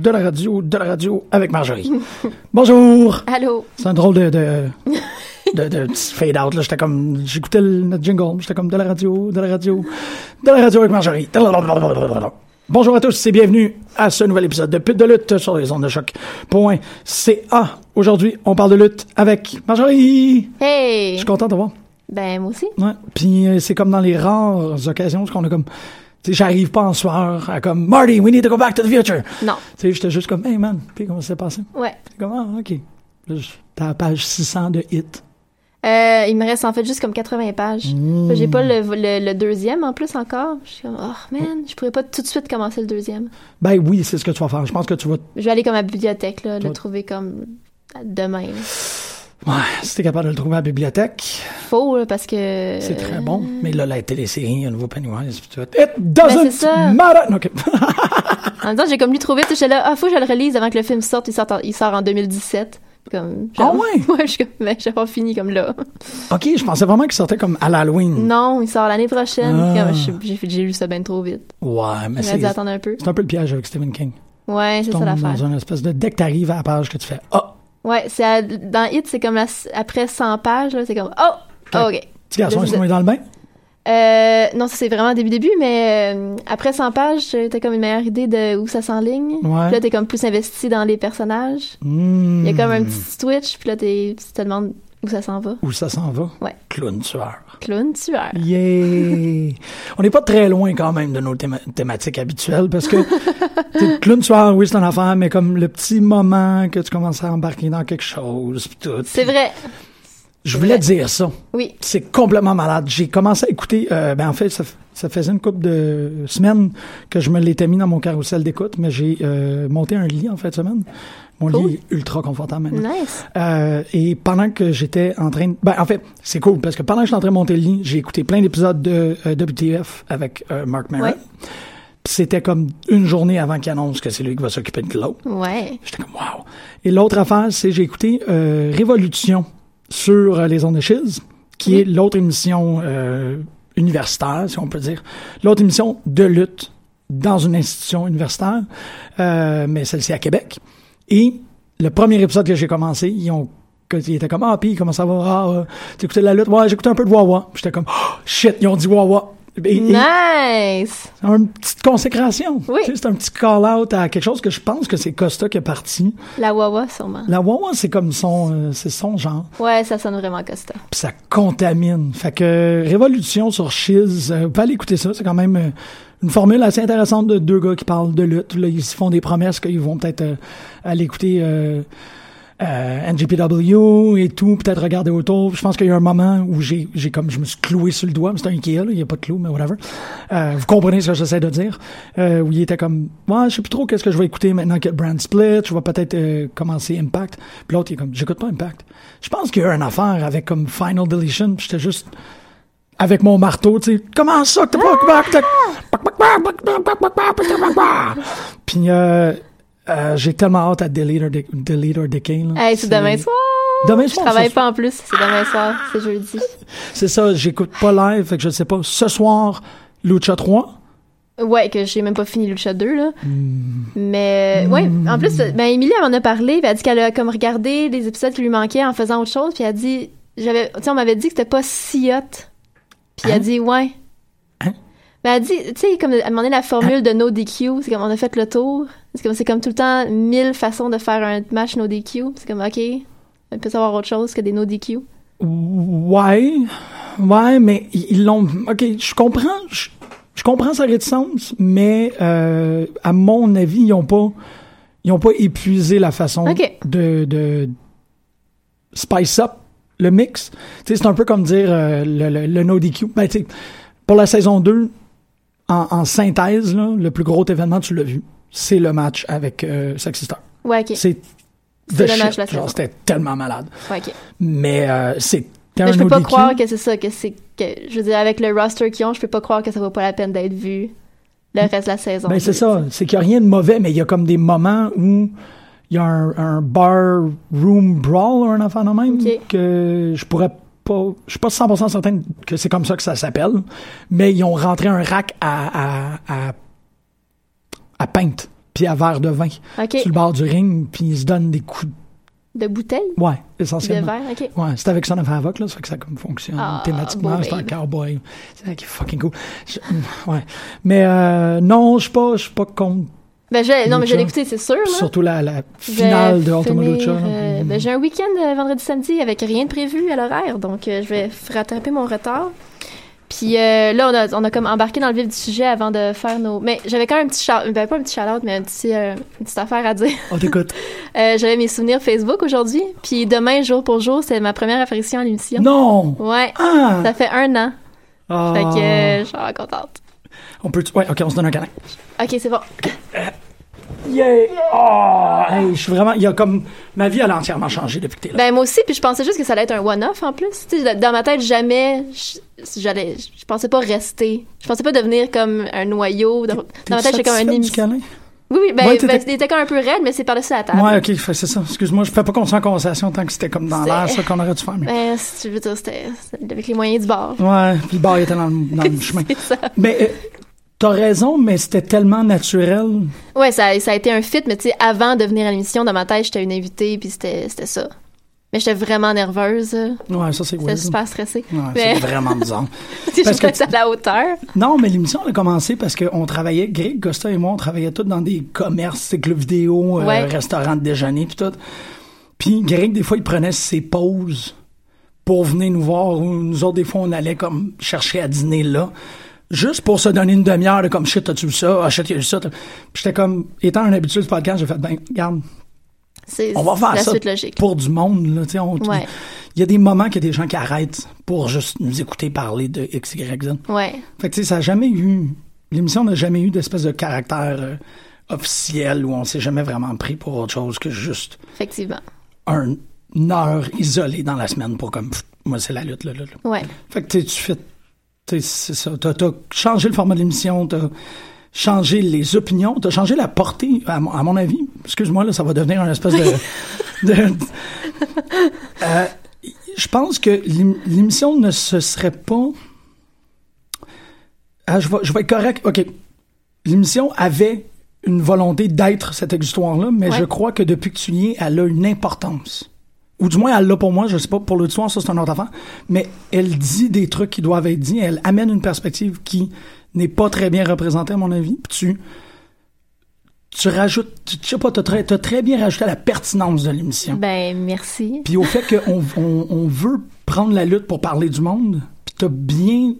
de la radio, de la radio avec Marjorie. Bonjour. Allô? C'est un drôle de, de, de, de petit fade out. là. J'étais comme, j'écoutais le notre jingle. J'étais comme de la radio, de la radio, de la radio avec Marjorie. Bonjour à tous et bienvenue à ce nouvel épisode de Pute de lutte sur les ondes de choc. Point CA. Aujourd'hui, on parle de lutte avec Marjorie. Je Hey! suis content de voir. Ben, moi aussi. Ouais. Puis euh, c'est comme dans les rares occasions où on a comme, j'arrive pas en soir à comme Marty, we need to go back to the future. Non. Tu sais, j'étais juste comme, hey man, puis comment ça s'est passé? Ouais. Comme, ah, ok. T'as la page 600 de hit. Euh, il me reste en fait juste comme 80 pages. Mmh. J'ai pas le, le, le deuxième en plus encore. Je suis comme, oh man, je pourrais pas tout de suite commencer le deuxième. Ben oui, c'est ce que tu vas faire. Je pense que tu vas, Je vais aller comme à la bibliothèque, là, le trouver comme demain. là. Ouais, si t'es capable de le trouver à la bibliothèque, Faux, là, parce que. c'est très bon. Mais là, la télésérie, un nouveau Pennywise, puis tout. It doesn't Ben, ça. matter! Ok. En même temps, j'ai comme lu trop vite. J'étais là, ah, faut que je le relise avant que le film sorte. Il sort en, il sort en 2017. Comme, Ah ouais? Ouais, je suis comme, ben, j'ai pas fini comme là. ok, je pensais vraiment qu'il sortait comme à l'Halloween. Non, il sort l'année prochaine. Ah. J'ai- lu ça bien trop vite. Ouais, mais c'est, attendre un peu. c'est un peu le piège avec Stephen King. Ouais, Tu c'est ça l'affaire. dans une espèce de, dès que t'arrives à la page que tu fais, ah, Ouais, c'est à- dans Hit, c'est comme la- après 100 pages, là, c'est comme oh, oh, ok. petit garçon, ils c'est- sont dans le bain? Euh, non, ça c'est vraiment début début, mais euh, après 100 pages, t'as comme une meilleure idée de où ça s'enligne. Ouais. Puis là, t'es comme plus investi dans les personnages. Hmm. Il y a comme un petit switch, puis là, t'es- tu te demandes où ça s'en va. Où ça s'en va? Ouais. Clown tueur. Clown tueur. Yeah! On n'est pas très loin quand même de nos théma- thématiques habituelles parce que clown tueur, oui, c'est un affaire, mais comme le petit moment que tu commences à embarquer dans quelque chose, pis tout. C'est vrai. Je voulais dire ça. Oui. C'est complètement malade. J'ai commencé à écouter, euh, ben en fait, ça, f- ça faisait une couple de semaines que je me l'étais mis dans mon carrousel d'écoute, mais j'ai euh, monté un lit en fin de semaine. Mon Cool. lit est ultra confortable maintenant. Nice. Euh, et pendant que j'étais en train de... Ben, en fait, c'est cool, parce que pendant que j'étais en train de monter le lit, j'ai écouté plein d'épisodes de euh, WTF avec Mark Merritt. Ouais. C'était comme une journée avant qu'il annonce que c'est lui qui va s'occuper de Glow. Ouais. J'étais comme, wow. Et l'autre affaire, c'est j'ai écouté euh, Révolution sur euh, les ondes de Chiz, qui est l'autre émission euh, universitaire, si on peut dire. L'autre émission de lutte dans une institution universitaire, euh, mais celle-ci à Québec. Et le premier épisode que j'ai commencé, ils ont ils étaient comme ah puis comment ça va? Ah euh, t'écoutais de la lutte? Ouais j'écoutais un peu de Wawa j'étais comme oh, shit ils ont dit Wawa et, et- Nice. c'est une petite consécration Oui. Tu sais, c'est un petit call out à quelque chose que je pense que c'est Costa qui est parti La Wawa, sûrement. la Wawa, c'est comme son, euh, c'est son genre. Ouais, ça sonne vraiment Costa. Puis ça contamine. Fait que Révolution sur Shiz, euh, vous pouvez aller écouter ça. C'est quand même euh, une formule assez intéressante de deux gars qui parlent de lutte. Là, ils se font des promesses qu'ils vont peut-être euh, aller écouter euh, euh, NGPW et tout, peut-être regarder autour. Je pense qu'il y a un moment où j'ai, j'ai comme, je me suis cloué sur le doigt, mais c'est un Ikea, là, il n'y a pas de clou, mais whatever. Euh, vous comprenez ce que j'essaie de dire? Euh, où il était comme, ouais, je sais plus trop qu'est-ce que je vais écouter maintenant que Brand Split, je vais peut-être euh, commencer Impact. Puis l'autre, il est comme, j'écoute pas Impact. Je pense qu'il y a une affaire avec comme Final Deletion, puis j'étais juste avec mon marteau, tu sais, comment ça que t'as pas... Puis euh, euh, j'ai tellement hâte à Delete or, Dic- Delete or Decay. Hey, c'est demain soir. Demain Je soir, travaille ça- pas en plus. C'est demain soir. C'est jeudi. C'est ça, j'écoute pas live, fait que je sais pas. Ce soir, Lucha 3. Ouais, que j'ai même pas fini Lucha 2, là. Hmm. Mais, ouais, en plus, ben, Émilie, elle m'en a parlé, puis elle a dit qu'elle a comme regardé des épisodes qui lui manquaient en faisant autre chose, puis elle a dit, j'avais, tu on m'avait dit que c'était pas si hot. Puis elle a Hein? dit, ouais. Hein? Ben, elle dit, tu sais, comme, elle m'a demandé la formule de no DQ, c'est comme, on a fait le tour. C'est comme, c'est comme tout le temps mille façons de faire un match no DQ. C'est comme, OK, on peut savoir autre chose que des no DQ. Ouais, ouais, mais ils l'ont. Ok, je comprends, je, je comprends sa réticence, mais euh, à mon avis, ils ont pas, ils ont pas épuisé la façon de, de spice up le mix. Tu sais, c'est un peu comme dire euh, le, le, le no DQ. Ben, tu sais, pour la saison 2, en, en synthèse, là, le plus gros événement, tu l'as vu, c'est le match avec euh, Sexy Star. Ouais, OK. C'est the le shit. c'était tellement malade. Ouais, OK. Mais euh, c'est Mais je peux pas croire que c'est ça, que c'est que je veux dire avec le roster qu'ils ont, je peux pas croire que ça vaut pas la peine d'être vu le reste de la saison. Ben, c'est ça. C'est qu'il n'y a rien de mauvais, mais il y a comme des moments où il y a un, un bar room brawl, un enfant de même, que je pourrais pas. Je suis pas 100% certain que c'est comme ça que ça s'appelle, mais ils ont rentré un rack à, à, à, à pinte, puis à verre de vin OK. sur le bord du ring, puis ils se donnent des coups. De bouteille? Ouais, De essentiellement. verre? OK. Ouais, c'est avec Son of Havoc, là, ça fait que ça comme fonctionne Ah, thématiquement, c'est un babe. cowboy. C'est fucking cool. Je- ouais. Mais euh, non, je suis pas, je suis pas contre Ben, je, non, mais je l'ai écouté, c'est sûr. Là. surtout la, la finale de Ultima Lucha. euh, ben, j'ai un week-end euh, vendredi samedi avec rien de prévu à l'horaire, donc euh, je vais rattraper mon retard. Puis là, on a, on a comme embarqué dans le vif du sujet avant de faire nos. Mais j'avais quand même un petit shout, ben pas un petit shout-out, mais un petit, une petite affaire à dire. On t'écoute. J'avais mes souvenirs Facebook aujourd'hui, puis demain, jour pour jour, c'est ma première apparition à l'émission. non! Ouais, Ah! ça fait un an. Ah. Fait que je suis contente. On peut... Ouais, OK, on se donne un câlin. Ok, c'est bon. Yeah! Oh! Hey, je suis vraiment... Il y a comme... Ma vie, elle a entièrement changé depuis que t'es là. Ben moi aussi, puis je pensais juste que ça allait être un one-off en plus. Tu sais, dans ma tête, jamais, je- j'allais, je pensais pas rester. Je pensais pas devenir comme un noyau. Dans, dans ma tête, j'étais comme un câlin? Oui, oui, ben, Ouais, ben, c'était comme un peu raide, mais c'est par-dessus la table. Ouais, OK, c'est ça. Excuse-moi, je fais pas en conversation tant que c'était comme dans l'air, ça qu'on aurait dû faire. Mais... Ben, si tu veux dire, c'était avec les moyens du bord. Ouais, puis le bar était dans le, dans le chemin. C'est ça. Mais euh, t'as raison, mais c'était tellement naturel. Ouais, ça, ça a été un fit, mais tu sais, avant de venir à l'émission, dans ma tête, j'étais une invitée, puis c'était ça. Mais j'étais vraiment nerveuse. Ouais, ça, c'est J'étais super stressée. Ouais, Mais- c'est vraiment bizarre. Tu sais, Parce que j'étais à la hauteur. Non, mais l'émission a commencé parce qu'on travaillait, Greg, Costa et moi, on travaillait tous dans des commerces, des clubs vidéo, euh, Ouais. restaurants de déjeuner, puis tout. Puis Greg, des fois, il prenait ses pauses pour venir nous voir, ou nous autres, des fois, on allait comme chercher à dîner là, juste pour se donner une demi-heure de comme, shit, t'as-tu vu ça? Ah, shit, y a eu ça. Puis j'étais comme, étant un habitué du podcast, j'ai fait, ben, regarde, on va faire la ça suite logique. pour du monde, là, tu sais, on- Ouais. Il y a des moments qu'il y a des gens qui arrêtent pour juste nous écouter parler de X, Y, Z. Ouais. Fait que tu sais, ça a jamais eu. L'émission n'a jamais eu d'espèce de caractère euh, officiel où on s'est jamais vraiment pris pour autre chose que juste Effectivement. un, une heure isolée dans la semaine pour comme. pff, moi, c'est la lutte, là, là, là. Ouais. Fait que tu sais, tu fais. C'est ça. T'as, t'as changé le format de l'émission, t'as changé les opinions, t'as changé la portée, à, mon- à mon avis. Excuse-moi, là, ça va devenir un espèce de. de- Euh, je pense que l'ém- l'émission ne se serait pas. Ah, je, vais, je vais être correct. OK. L'émission avait une volonté d'être cette histoire-là, mais Ouais. je crois que depuis que tu y es, elle a une importance. Ou du moins, elle l'a pour moi, je sais pas, pour l'auditoire, ça c'est un autre affaire. Mais elle dit des trucs qui doivent être dits, elle amène une perspective qui n'est pas très bien représentée, à mon avis. Puis tu, tu rajoutes, tu, je sais pas, t'as très, t'as très bien rajouté à la pertinence de l'émission. Ben, merci. Puis au fait qu'on on, on veut prendre la lutte pour parler du monde, puis t'as bien...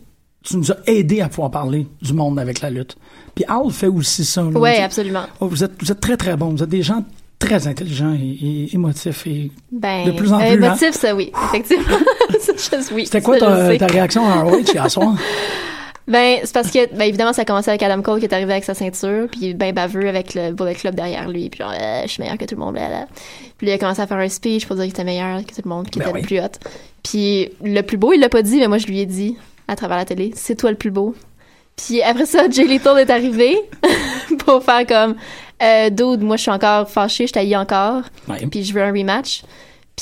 Tu nous as aidé à pouvoir parler du monde avec la lutte. Puis Al fait aussi ça. sais, absolument. oh, vous, êtes, vous êtes très, très bons. Vous êtes des gens très intelligent et, et émotif. Et Ben, De plus en euh, plus, hein. émotif, ça, oui, effectivement. Je- oui, c'était quoi ta, ta réaction à ROH hier soir? Ben, c'est parce que, ben, évidemment, ça a commencé avec Adam Cole qui est arrivé avec sa ceinture, puis ben baveux avec le Bullet Club derrière lui, puis genre, Euh, je suis meilleur que tout le monde, là, là. Puis il a commencé à faire un speech pour dire qu'il était meilleur que tout le monde, qu'il Ben était oui. le plus hot. Puis le plus beau, il l'a pas dit, mais moi, je lui ai dit à travers la télé, c'est toi le plus beau. Puis après ça, Jay Lethal est arrivé pour faire comme, euh, dude, moi, je suis encore fâché, je t'haïs encore, Ouais. puis je veux un rematch.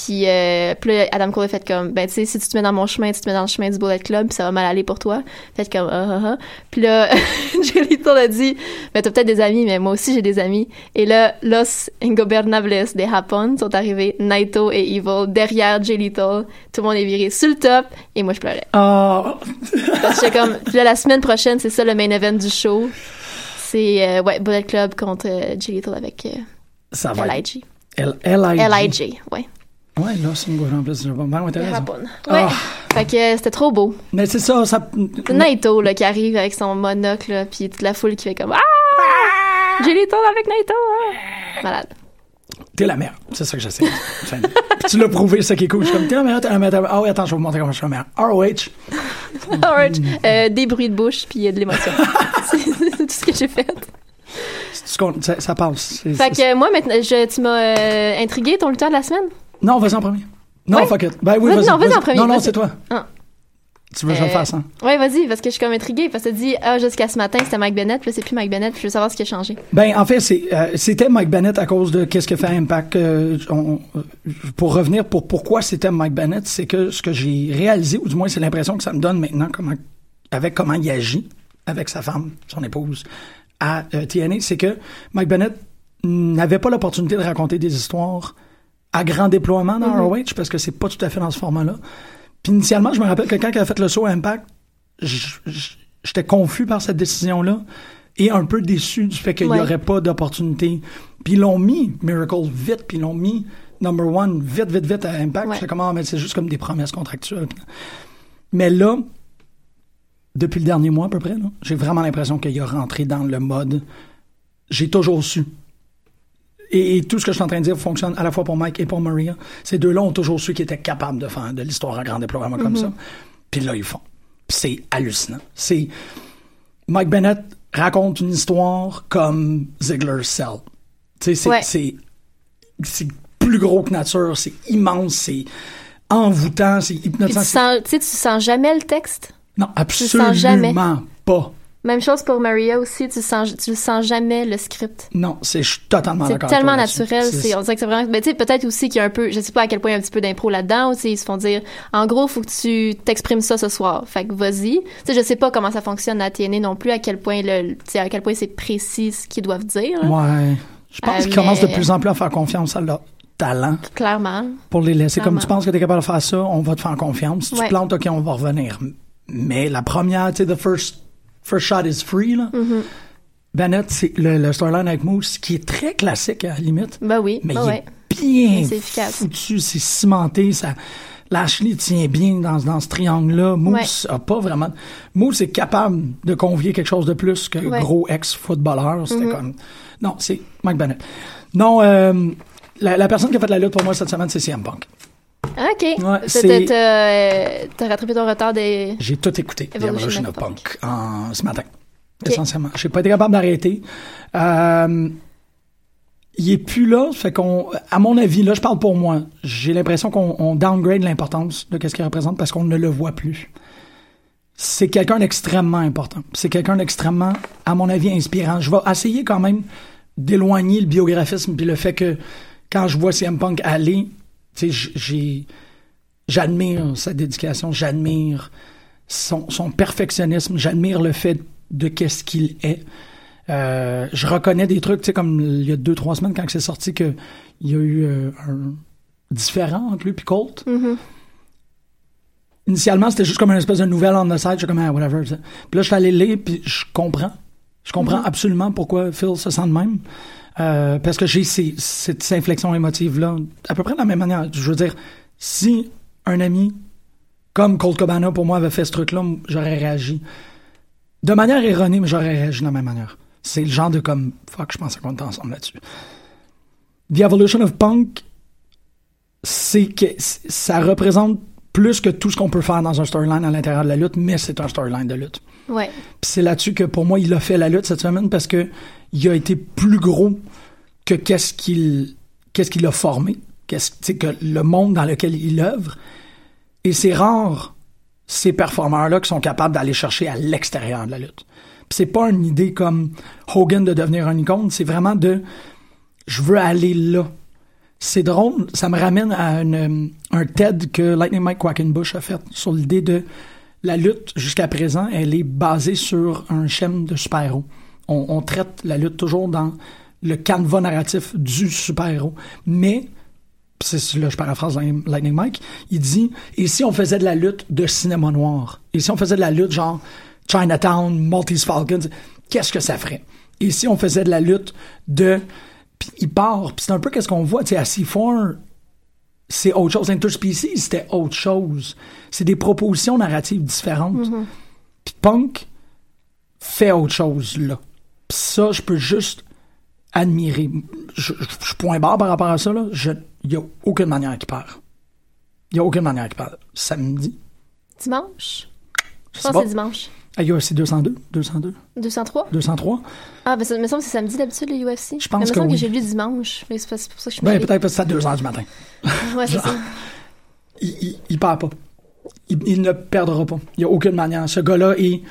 Puis, euh, puis là, Adam Cole a fait comme, ben, tu sais, si tu te mets dans mon chemin, tu te mets dans le chemin du Bullet Club, ça va mal aller pour toi. Fait comme, ah, ah, ah. Puis là, Lethal a dit, ben, t'as peut-être des amis, mais moi aussi, j'ai des amis. Et là, Los Ingobernables de Japon sont arrivés, Naito et Evil, derrière Lethal. Tout le monde est viré sur le top, et moi, je pleurais. Ah, Parce que comme, puis là, la semaine prochaine, c'est ça le main event du show. C'est, euh, ouais, Bullet Club contre euh, Jay Lethal avec euh, ça va. LIG. LIJ, ouais. Ouais, là, c'est une en plus. Ouais. Japon. Ah. Ouais. Fait que euh, c'était trop beau. Mais c'est ça, ça. Naito là, qui arrive avec son monocle, là, puis toute la foule qui fait comme Ah! J'ai les tours avec Naito! ah! Malade. T'es la merde. C'est ça que j'essaie. Tu l'as prouvé, c'est ça qui est cool. Je suis comme, t'es la meilleure, t'es la meilleure. Ah oui, attends, je vais vous montrer comment je suis la meilleure. ROH. Euh, des bruits de bouche, puis euh, de l'émotion. tout ce que j'ai fait. Ça, ça passe. Fait que euh, moi, maintenant, je, tu m'as euh, intrigué ton lutteur de la semaine? Non, vas-y en premier. Non, Ouais. fuck it. Ben oui, Vas-y, vas-y. non, vas-y en premier, Non, non, vas-y. c'est toi. Ah. Tu veux que je le Euh, fasse, hein? Ouais, vas-y, parce que je suis comme intriguée. Parce que tu dis, ah, jusqu'à ce matin, c'était Mike Bennett, puis là, c'est plus Mike Bennett, puis je veux savoir ce qui a changé. Ben, en fait, c'est, euh, c'était Mike Bennett à cause de qu'est-ce que fait Impact. euh, on- euh, pour revenir pour pourquoi c'était Mike Bennett, c'est que ce que j'ai réalisé, ou du moins c'est l'impression que ça me donne maintenant, comment, avec comment il agit avec sa femme, son épouse, à euh, TNA, c'est que Mike Bennett n'avait pas l'opportunité de raconter des histoires à grand déploiement dans ROH parce que c'est pas tout à fait dans ce format-là. Puis initialement, je me rappelle que quand il a fait le saut à Impact, j'étais confus par cette décision-là et un peu déçu du fait qu'il n'y Ouais. aurait pas d'opportunité. Puis ils l'ont mis, Miracle, vite, puis ils l'ont mis Number One, vite, vite, vite à Impact. Ouais. J'étais comme, ah, mais c'est juste comme des promesses contractuelles. Mais là, depuis le dernier mois à peu près, j'ai vraiment l'impression qu'il a rentré dans le mode j'ai toujours su. Et, et tout ce que je suis en train de dire fonctionne à la fois pour Mike et pour Maria. Ces deux-là ont toujours su qu'ils étaient capables de faire de l'histoire à grand déploiement comme ça. Puis là, ils font. C'est hallucinant. C'est Mike Bennett raconte une histoire comme Ziggler Cell. Tu sais, c'est Ouais. plus gros que nature, c'est immense, c'est envoûtant, c'est tu hypnotisant. sens, tu sais, tu sens jamais le texte? Non, jamais. absolument pas. Même chose pour Maria aussi, tu sens, tu le sens jamais le script. Non, c'est je suis totalement C'est d'accord. avec tellement naturel. C'est- C'est, on dirait que c'est vraiment. Ben, tu sais, peut-être aussi qu'il y a un peu. Je sais pas à quel point il y a un petit peu d'impro là-dedans. Tu sais, ils se font dire. En gros, faut que tu t'exprimes ça ce soir. Fait que vas-y. Tu sais, je sais pas comment ça fonctionne à TNA non plus. À quel point le, tu sais, à quel point c'est précis ce qu'ils doivent dire. là. Ouais. Je pense Euh, qu'ils commencent de mais- plus en plus à faire confiance à leur talent Clairement. pour les laisser. Comme Clairement. tu penses que tu es capable de faire ça, on va te faire confiance. Si tu Ouais. plantes, OK, on va revenir. Mais la première, tu sais, the first, first shot is free, là. Mm-hmm. Bennett, c'est le, le storyline avec Moose, qui est très classique à la limite. Ben oui. Mais ben il ouais. est bien C'est efficace. foutu, c'est cimenté, ça... Lashley tient bien dans, dans ce triangle-là. Moose a pas vraiment... Moose est capable de convier quelque chose de plus que Ouais. Mm-hmm. gros ex-footballeur. C'était comme... Non, c'est Mike Bennett. Non, euh, la, la personne qui a fait la lutte pour moi cette semaine, c'est CM Punk. OK. Ouais, T'as- euh, rattrapé ton retard des. J'ai tout écouté, The Evolution of Punk, en, ce matin, Ok. essentiellement. J'ai pas été capable d'arrêter. Euh, il est plus là, fait qu'on, à mon avis, là, je parle pour moi, j'ai l'impression qu'on on downgrade l'importance de ce qu'il représente parce qu'on ne le voit plus. C'est quelqu'un d'extrêmement important. C'est quelqu'un d'extrêmement, à mon avis, inspirant. Je vais essayer quand même d'éloigner le biographisme puis le fait que quand je vois CM Punk aller, j'ai, j'admire sa dédication, j'admire son, son perfectionnisme, j'admire le fait de qu'est-ce qu'il est. Euh, je reconnais des trucs, tu sais, comme il y a deux, trois semaines, quand c'est sorti, que il y a eu euh, un différent entre lui et Colt. Mm-hmm. Initialement, c'était juste comme une espèce de nouvelle on the side, je suis comme, ah, whatever. Puis là, je suis allé lire, puis je comprends. Je comprends absolument pourquoi Phil se sent de même. Euh, parce que j'ai ces- cette inflexion émotive-là, à peu près de la même manière. Je veux dire, si un ami comme Colt Cabana, pour moi, avait fait ce truc-là, j'aurais réagi. De manière erronée, mais j'aurais réagi de la même manière. C'est le genre de comme, fuck, je pensais qu'on était ensemble là-dessus. The Evolution of Punk, c'est que ça représente plus que tout ce qu'on peut faire dans un storyline à l'intérieur de la lutte, mais c'est un storyline de lutte. Ouais. Puis c'est là-dessus que pour moi, il a fait la lutte cette semaine parce que il a été plus gros que qu'est-ce qu'il qu'est-ce qu'il a formé, qu'est-ce que le monde dans lequel il œuvre. Et c'est rare ces performeurs-là qui sont capables d'aller chercher à l'extérieur de la lutte. Puis c'est pas une idée comme Hogan de devenir un icône, c'est vraiment de je veux aller là. C'est drôle, ça me ramène à une, un TED que Lightning Mike Quackenbush a fait sur l'idée de la lutte jusqu'à présent, elle est basée sur un schème de super-héros. On, traite la lutte toujours dans le canevas narratif du super-héros. Mais, c'est là je paraphrase Lightning Mike, il dit et si on faisait de la lutte de cinéma noir? Et si on faisait de la lutte genre Chinatown, Maltese Falcons, qu'est-ce que ça ferait? Et si on faisait de la lutte de puis il part, puis c'est un peu qu'est-ce qu'on voit, tu sais, à C4, c'est autre chose. Interspecies, c'était autre chose. C'est des propositions narratives différentes. Puis Punk fait autre chose, là. Puis ça, je peux juste admirer. Je, suis point barre par rapport à ça, là. Il n'y a aucune manière qu'il perd. Il n'y a aucune manière qu'il perd. Samedi. Dimanche? Je pense que c'est dimanche. A aussi 202, 202, 203? 203. Ah, ben ça me semble que c'est samedi d'habitude, le UFC. Je pense Il me que semble que oui. j'ai lu dimanche. Mais c'est pour ça que je Ben, peut-être parce que c'est à 2 heures du matin. Ouais, c'est ça. il, il, il perd pas. Il, il ne perdra pas. Il n'y a aucune manière. Ce gars-là est,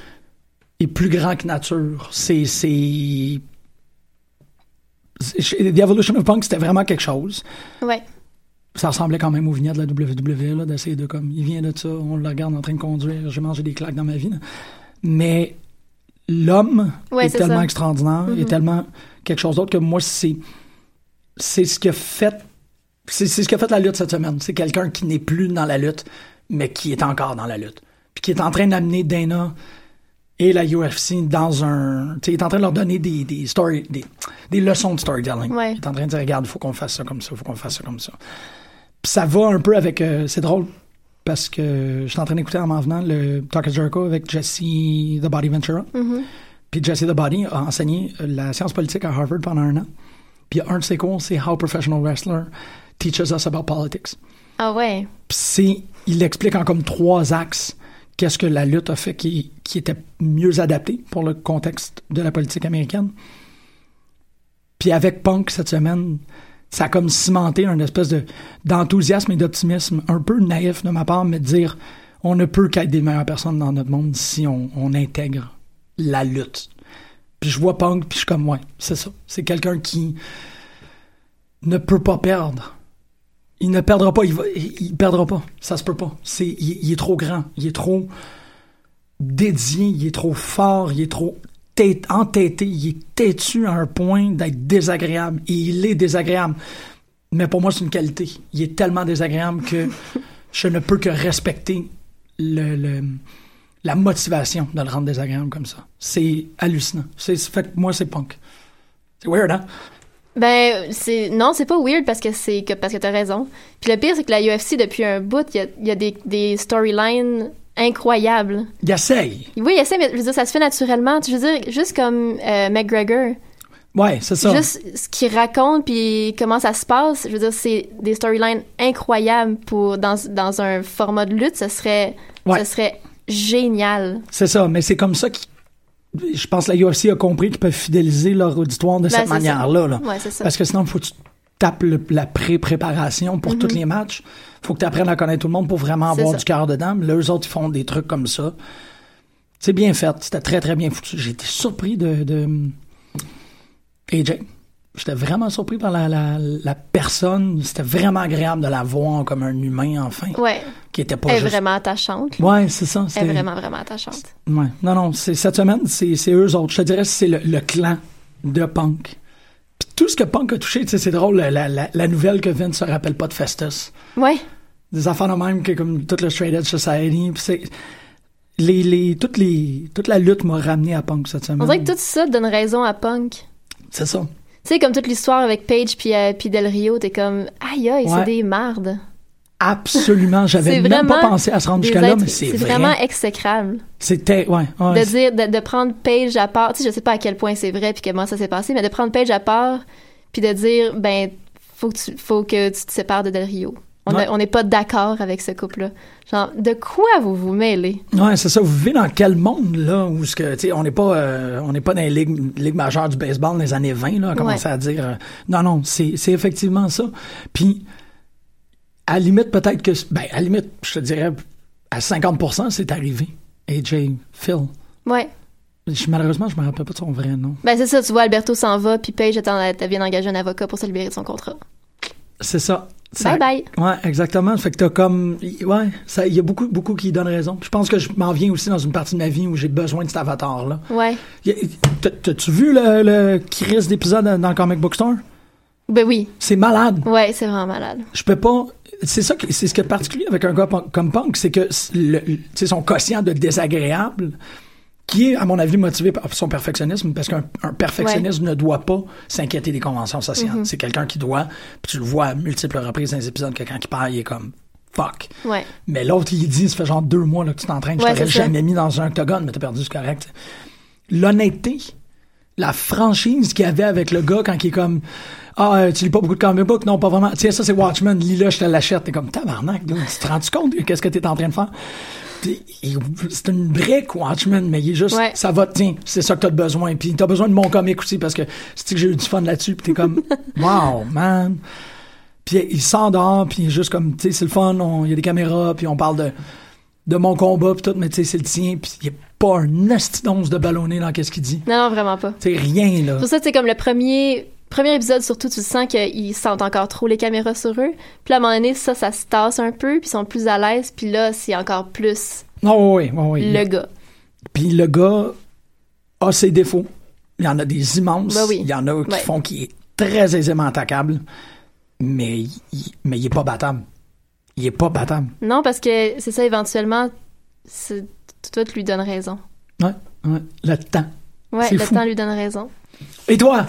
est plus grand que nature. C'est. The Evolution of Punk, c'était vraiment quelque chose. Ouais. Ça ressemblait quand même aux vignettes de la WWE, là, d'essayer de comme, il vient de ça, on le regarde en train de conduire, j'ai mangé des claques dans ma vie. là. Mais l'homme Ouais, est tellement ça. extraordinaire, est Mhm. tellement quelque chose d'autre que moi, c'est, c'est ce qui a fait, c'est, c'est ce qui a fait la lutte cette semaine. C'est quelqu'un qui n'est plus dans la lutte, mais qui est encore dans la lutte. Puis qui est en train d'amener Dana et la UFC dans un. Tu est en train de leur donner des, des, story, des, des leçons de storytelling. Ouais. Il est en train de dire regarde, il faut qu'on fasse ça comme ça, il faut qu'on fasse ça comme ça. Puis ça va un peu avec. euh, c'est drôle parce que je suis en train d'écouter en m'en venant le Talk of Jericho avec Jesse The Body Ventura. Mhm. Puis Jesse The Body a enseigné la science politique à Harvard pendant un an. Puis un de ses cours, c'est How Professional Wrestler Teaches Us About Politics. Ah ouais. Puis c'est, il explique en comme trois axes qu'est-ce que la lutte a fait qui, qui était mieux adapté pour le contexte de la politique américaine. Puis avec Punk cette semaine, ça a comme cimenté un espèce de, d'enthousiasme et d'optimisme un peu naïf de ma part, mais de dire on ne peut qu'être des meilleures personnes dans notre monde si on, on intègre la lutte. Puis je vois Punk, puis je suis comme, ouais, c'est ça. C'est quelqu'un qui ne peut pas perdre. Il ne perdra pas, il, va, il perdra pas. Ça se peut pas. C'est, il, il est trop grand, il est trop dédié, il est trop fort, il est trop tête, entêté, il est têtu à un point d'être désagréable. Et il est désagréable. Mais pour moi, c'est une qualité. Il est tellement désagréable que je ne peux que respecter le, le- la motivation de le rendre désagréable comme ça. C'est hallucinant. C'est, fait que moi, c'est punk. C'est weird, hein? Ben, c'est. Non, c'est pas weird parce que c'est que parce que t'as raison. Puis le pire, c'est que la UFC, depuis un bout, il y a, il y a des, des storylines incroyables. Il essaye. Oui, il essaie, mais je veux dire, ça se fait naturellement. Je veux dire, juste comme euh, McGregor. Ouais, c'est ça. Juste ce qu'il raconte puis comment ça se passe, je veux dire, c'est des storylines incroyables pour dans, dans un format de lutte, ça serait Ouais. serait génial. C'est ça, mais c'est comme ça que je pense que la UFC a compris qu'ils peuvent fidéliser leur auditoire de Ben, cette manière-là. là. Ouais, c'est ça. Parce que sinon, il faut que tu tapes le- la pré-préparation pour Mhm. tous les matchs. faut que tu apprennes à connaître tout le monde pour vraiment avoir ça. du cœur dedans. Mais là, eux autres, ils font des trucs comme ça. C'est bien fait. C'était très, très bien foutu. Été surpris de, de AJ. J'étais vraiment surpris par la, la, la personne. C'était vraiment agréable de la voir comme un humain, enfin. Ouais, Qui était pas elle est juste... vraiment attachante. Ouais, c'est ça. Elle c'était- est vraiment vraiment attachante. Ouais. Non, non, cette semaine, c'est, eux autres. Je te dirais que c'est le, le clan de Punk. Tout ce que Punk a touché, c'est drôle, la, la, nouvelle que Vince se rappelle pas de Festus. Ouais, Des affaires de même que comme toute le Straight Edge Society. C'est, les, les, toutes les, toute la lutte m'a ramené à Punk cette semaine. on dirait que tout ça donne raison à Punk. C'est ça. Tu sais, comme toute l'histoire avec Paige puis, euh, puis Del Rio, t'es comme, aïe aïe, Ouais. c'est des mardes. Absolument. J'avais même pas pensé à se rendre jusqu'à là, mais c'est, c'est vrai. vraiment exécrable. C'était, ouais, ouais. de dire, de, de prendre Paige à part, tu sais, je sais pas à quel point c'est vrai puis comment ça s'est passé, mais de prendre Paige à part puis de dire, ben, faut que tu, faut que tu te sépares de Del Rio. On Ouais. n'est pas d'accord avec ce couple-là. Genre, de quoi vous vous mêlez? Ouais, c'est ça. Vous vivez dans quel monde, là, où ce que, tu sais, on n'est pas, euh, on n'est pas dans les ligues, ligues majeures du baseball dans les années 20, là, à commencer Ouais. à dire, euh, non, non, c'est, c'est effectivement ça. Puis, à la limite, peut-être que, ben, à la limite, je te dirais, à 50%, c'est arrivé. AJ Phil. Ouais. Je- malheureusement, je me rappelle pas de son vrai nom. Ben, c'est ça, tu vois, Alberto s'en va, puis Paige vient d'engager un avocat pour se libérer de son contrat. C'est ça. Ça- Bye bye. Ouais, exactement. Fait que t'as comme, ouais, il y a beaucoup, beaucoup qui donnent raison. Je pense que je m'en viens aussi dans une partie de ma vie où j'ai besoin de cet avatar-là. Ouais. T'as-tu vu le, le crise d'épisode dans le comic book store? Ben oui. C'est malade. Ouais, c'est vraiment malade. Je peux pas. C'est ça, c'est ce qui est particulier avec un gars punk- comme Punk, c'est que le, le- son quotient de désagréable, qui est, à mon avis, motivé par son perfectionnisme, parce qu'un un perfectionniste ne doit pas s'inquiéter des conventions sociales. Mhm. C'est quelqu'un qui doit, puis tu le vois à multiples reprises dans les épisodes, que quand il parle, il est comme fuck. Ouais. Mais l'autre, il dit, ça fait genre deux mois là, que tu t'entraînes, je Ouais, t'aurais jamais mis dans un octogone, mais t'as perdu, c'est correct. L'honnêteté, la franchise qu'il y avait avec le gars quand il est comme Ah, euh, tu lis pas beaucoup de comic book? Non, pas vraiment. Tiens, ça c'est Watchmen, lis-le, je te l'achète. T'es comme tabarnak, tu te rends compte de qu'est-ce que t'es en train de faire? C'est une brique, Watchmen, mais il est juste, Ouais. ça va, tiens, c'est ça que t'as besoin. Puis t'as besoin de mon comic aussi parce que c'est que j'ai eu du fun là-dessus? Puis t'es comme, wow, man. Puis il sort dehors, puis il est juste comme, tu sais, c'est le fun, il y a des caméras, puis on parle de, de mon combat, puis tout, mais tu sais, c'est le tien, puis il n'y a pas un astidonce de ballonné dans qu'est-ce qu'il dit. Non, non, vraiment pas. C'est rien, là. Pour ça, c'est comme le premier premier épisode, surtout, tu sens qu'ils sentent encore trop les caméras sur eux. Puis à un moment donné, ça, ça se tasse un peu, puis ils sont plus à l'aise. Puis là, c'est encore plus Non, oui, oui, oui. le gars. Puis le gars a ses défauts. Il y en a des immenses. Ben oui. Il y en a qui Ouais. font qu'il est très aisément attaquable. Mais il, mais il est pas battable. Il est pas battable. Non, parce que c'est ça, éventuellement, c'est- toi, tu lui donnes raison. Ouais, ouais. Le temps. Ouais, le fou. temps lui donne raison. Et toi?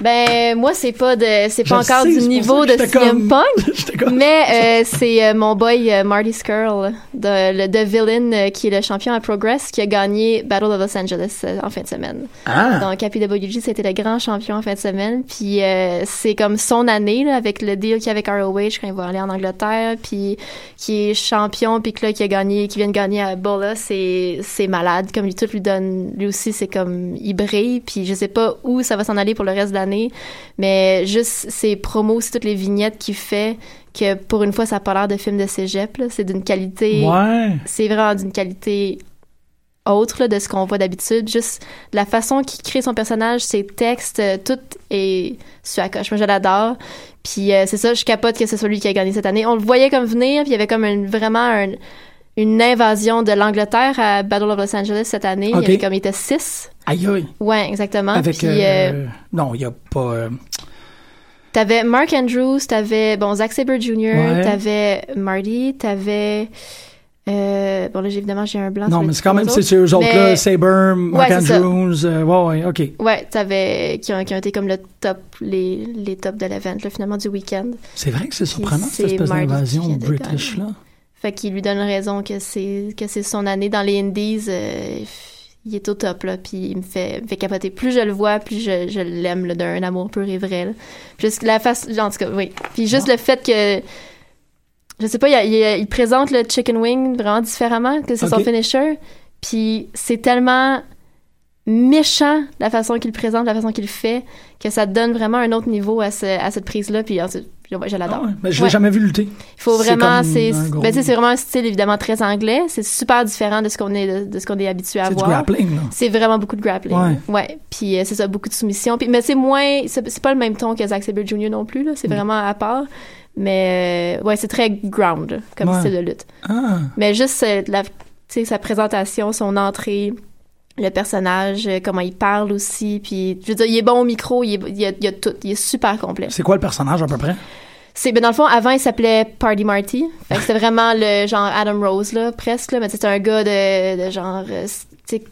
Ben, moi, c'est pas de, c'est pas Je encore sais, du niveau de CM comme- Punk. Comme- Mais euh, c'est euh, mon boy euh, Marty Skrull, de, le de Villain, euh, qui est le champion à Progress, qui a gagné Battle of Los Angeles euh, en fin de semaine. Ah! Donc, Happy WG, c'était le grand champion en fin de semaine. Puis, euh, c'est comme son année, là, avec le deal qu'il y a avec ROH quand il va aller en Angleterre. Puis, qui est champion, puis que là, qui a gagné, qui vient de gagner à Bola, c'est, c'est malade. Comme lui, tout lui donne, lui aussi, c'est comme, il brille. Puis, je sais pas où ça va s'en aller pour le reste de l'année. Mais juste ses promos, toutes les vignettes qu'il fait, que pour une fois, ça a pas l'air de film de cégep. C'est d'une qualité Ouais. c'est vraiment d'une qualité autre là, de ce qu'on voit d'habitude. Juste la façon qu'il crée son personnage, ses textes, euh, tout est sur la coche. Moi, je l'adore. Puis euh, c'est ça, je capote que ce soit lui qui a gagné cette année. On le voyait comme venir, puis il y avait comme vraiment un- une invasion de l'Angleterre à Battle of Los Angeles cette année. Ok. Il y avait comme il était six. Aïe, aïe. Ouais, exactement. Avec. puis euh, euh, non, il y a pas. euh, T'avais Mark Andrews, t'avais bon Zack Sabre Jr., Ouais. t'avais Marty, t'avais euh, bon là évidemment j'ai un blanc. non, mais c'est quand même. C'est eux autres, là. Mais- Saber, Mark Ouais. Andrews. euh, ouais, ouais, OK. Ouais, t'avais qui ont, qui ont été comme le top les les tops de l'event là, finalement du week-end. C'est vrai que c'est surprenant, cette espèce d'invasion de british-là. Fait qu'il lui donne raison que c'est que c'est son année dans les Indies. euh, il est au top là, puis il me fait, me fait capoter. Plus je le vois, plus je, je l'aime là, d'un amour pur et vrai. Là. Juste la face, en tout cas, oui. Puis juste le fait que je sais pas, il, il- il présente le chicken wing vraiment différemment que c'est son finisher. Puis c'est tellement méchant la façon qu'il présente, la façon qu'il fait, que ça donne vraiment un autre niveau à, ce- à cette prise-là. Puis ensuite, je, je l'adore. Ah ouais, mais je l'ai Ouais. jamais vu lutter. Il faut C'est vraiment, c'est, gros- ben, c'est vraiment un style évidemment très anglais. C'est super différent de ce qu'on est, de, ce qu'on est habitué à C'est du voir. grappling, là. C'est vraiment beaucoup de grappling. Ouais. Ouais. Puis euh, c'est ça, beaucoup de soumission. Puis, mais c'est moins, c'est, c'est pas le même ton que Zack Sabre Jr. non plus là. C'est Mm. vraiment à part. Mais euh, ouais, c'est très ground comme style de lutte. Ah! Mais juste euh, la, sa présentation, son entrée, le personnage, euh, comment il parle aussi. Puis je veux dire, il est bon au micro, il, est, il, a, il a tout, il est super complet. C'est quoi le personnage, à peu près? C'est ben dans le fond avant il s'appelait Party Marty. Fait que c'était vraiment le genre Adam Rose là presque là, mais c'était un gars de, de genre euh,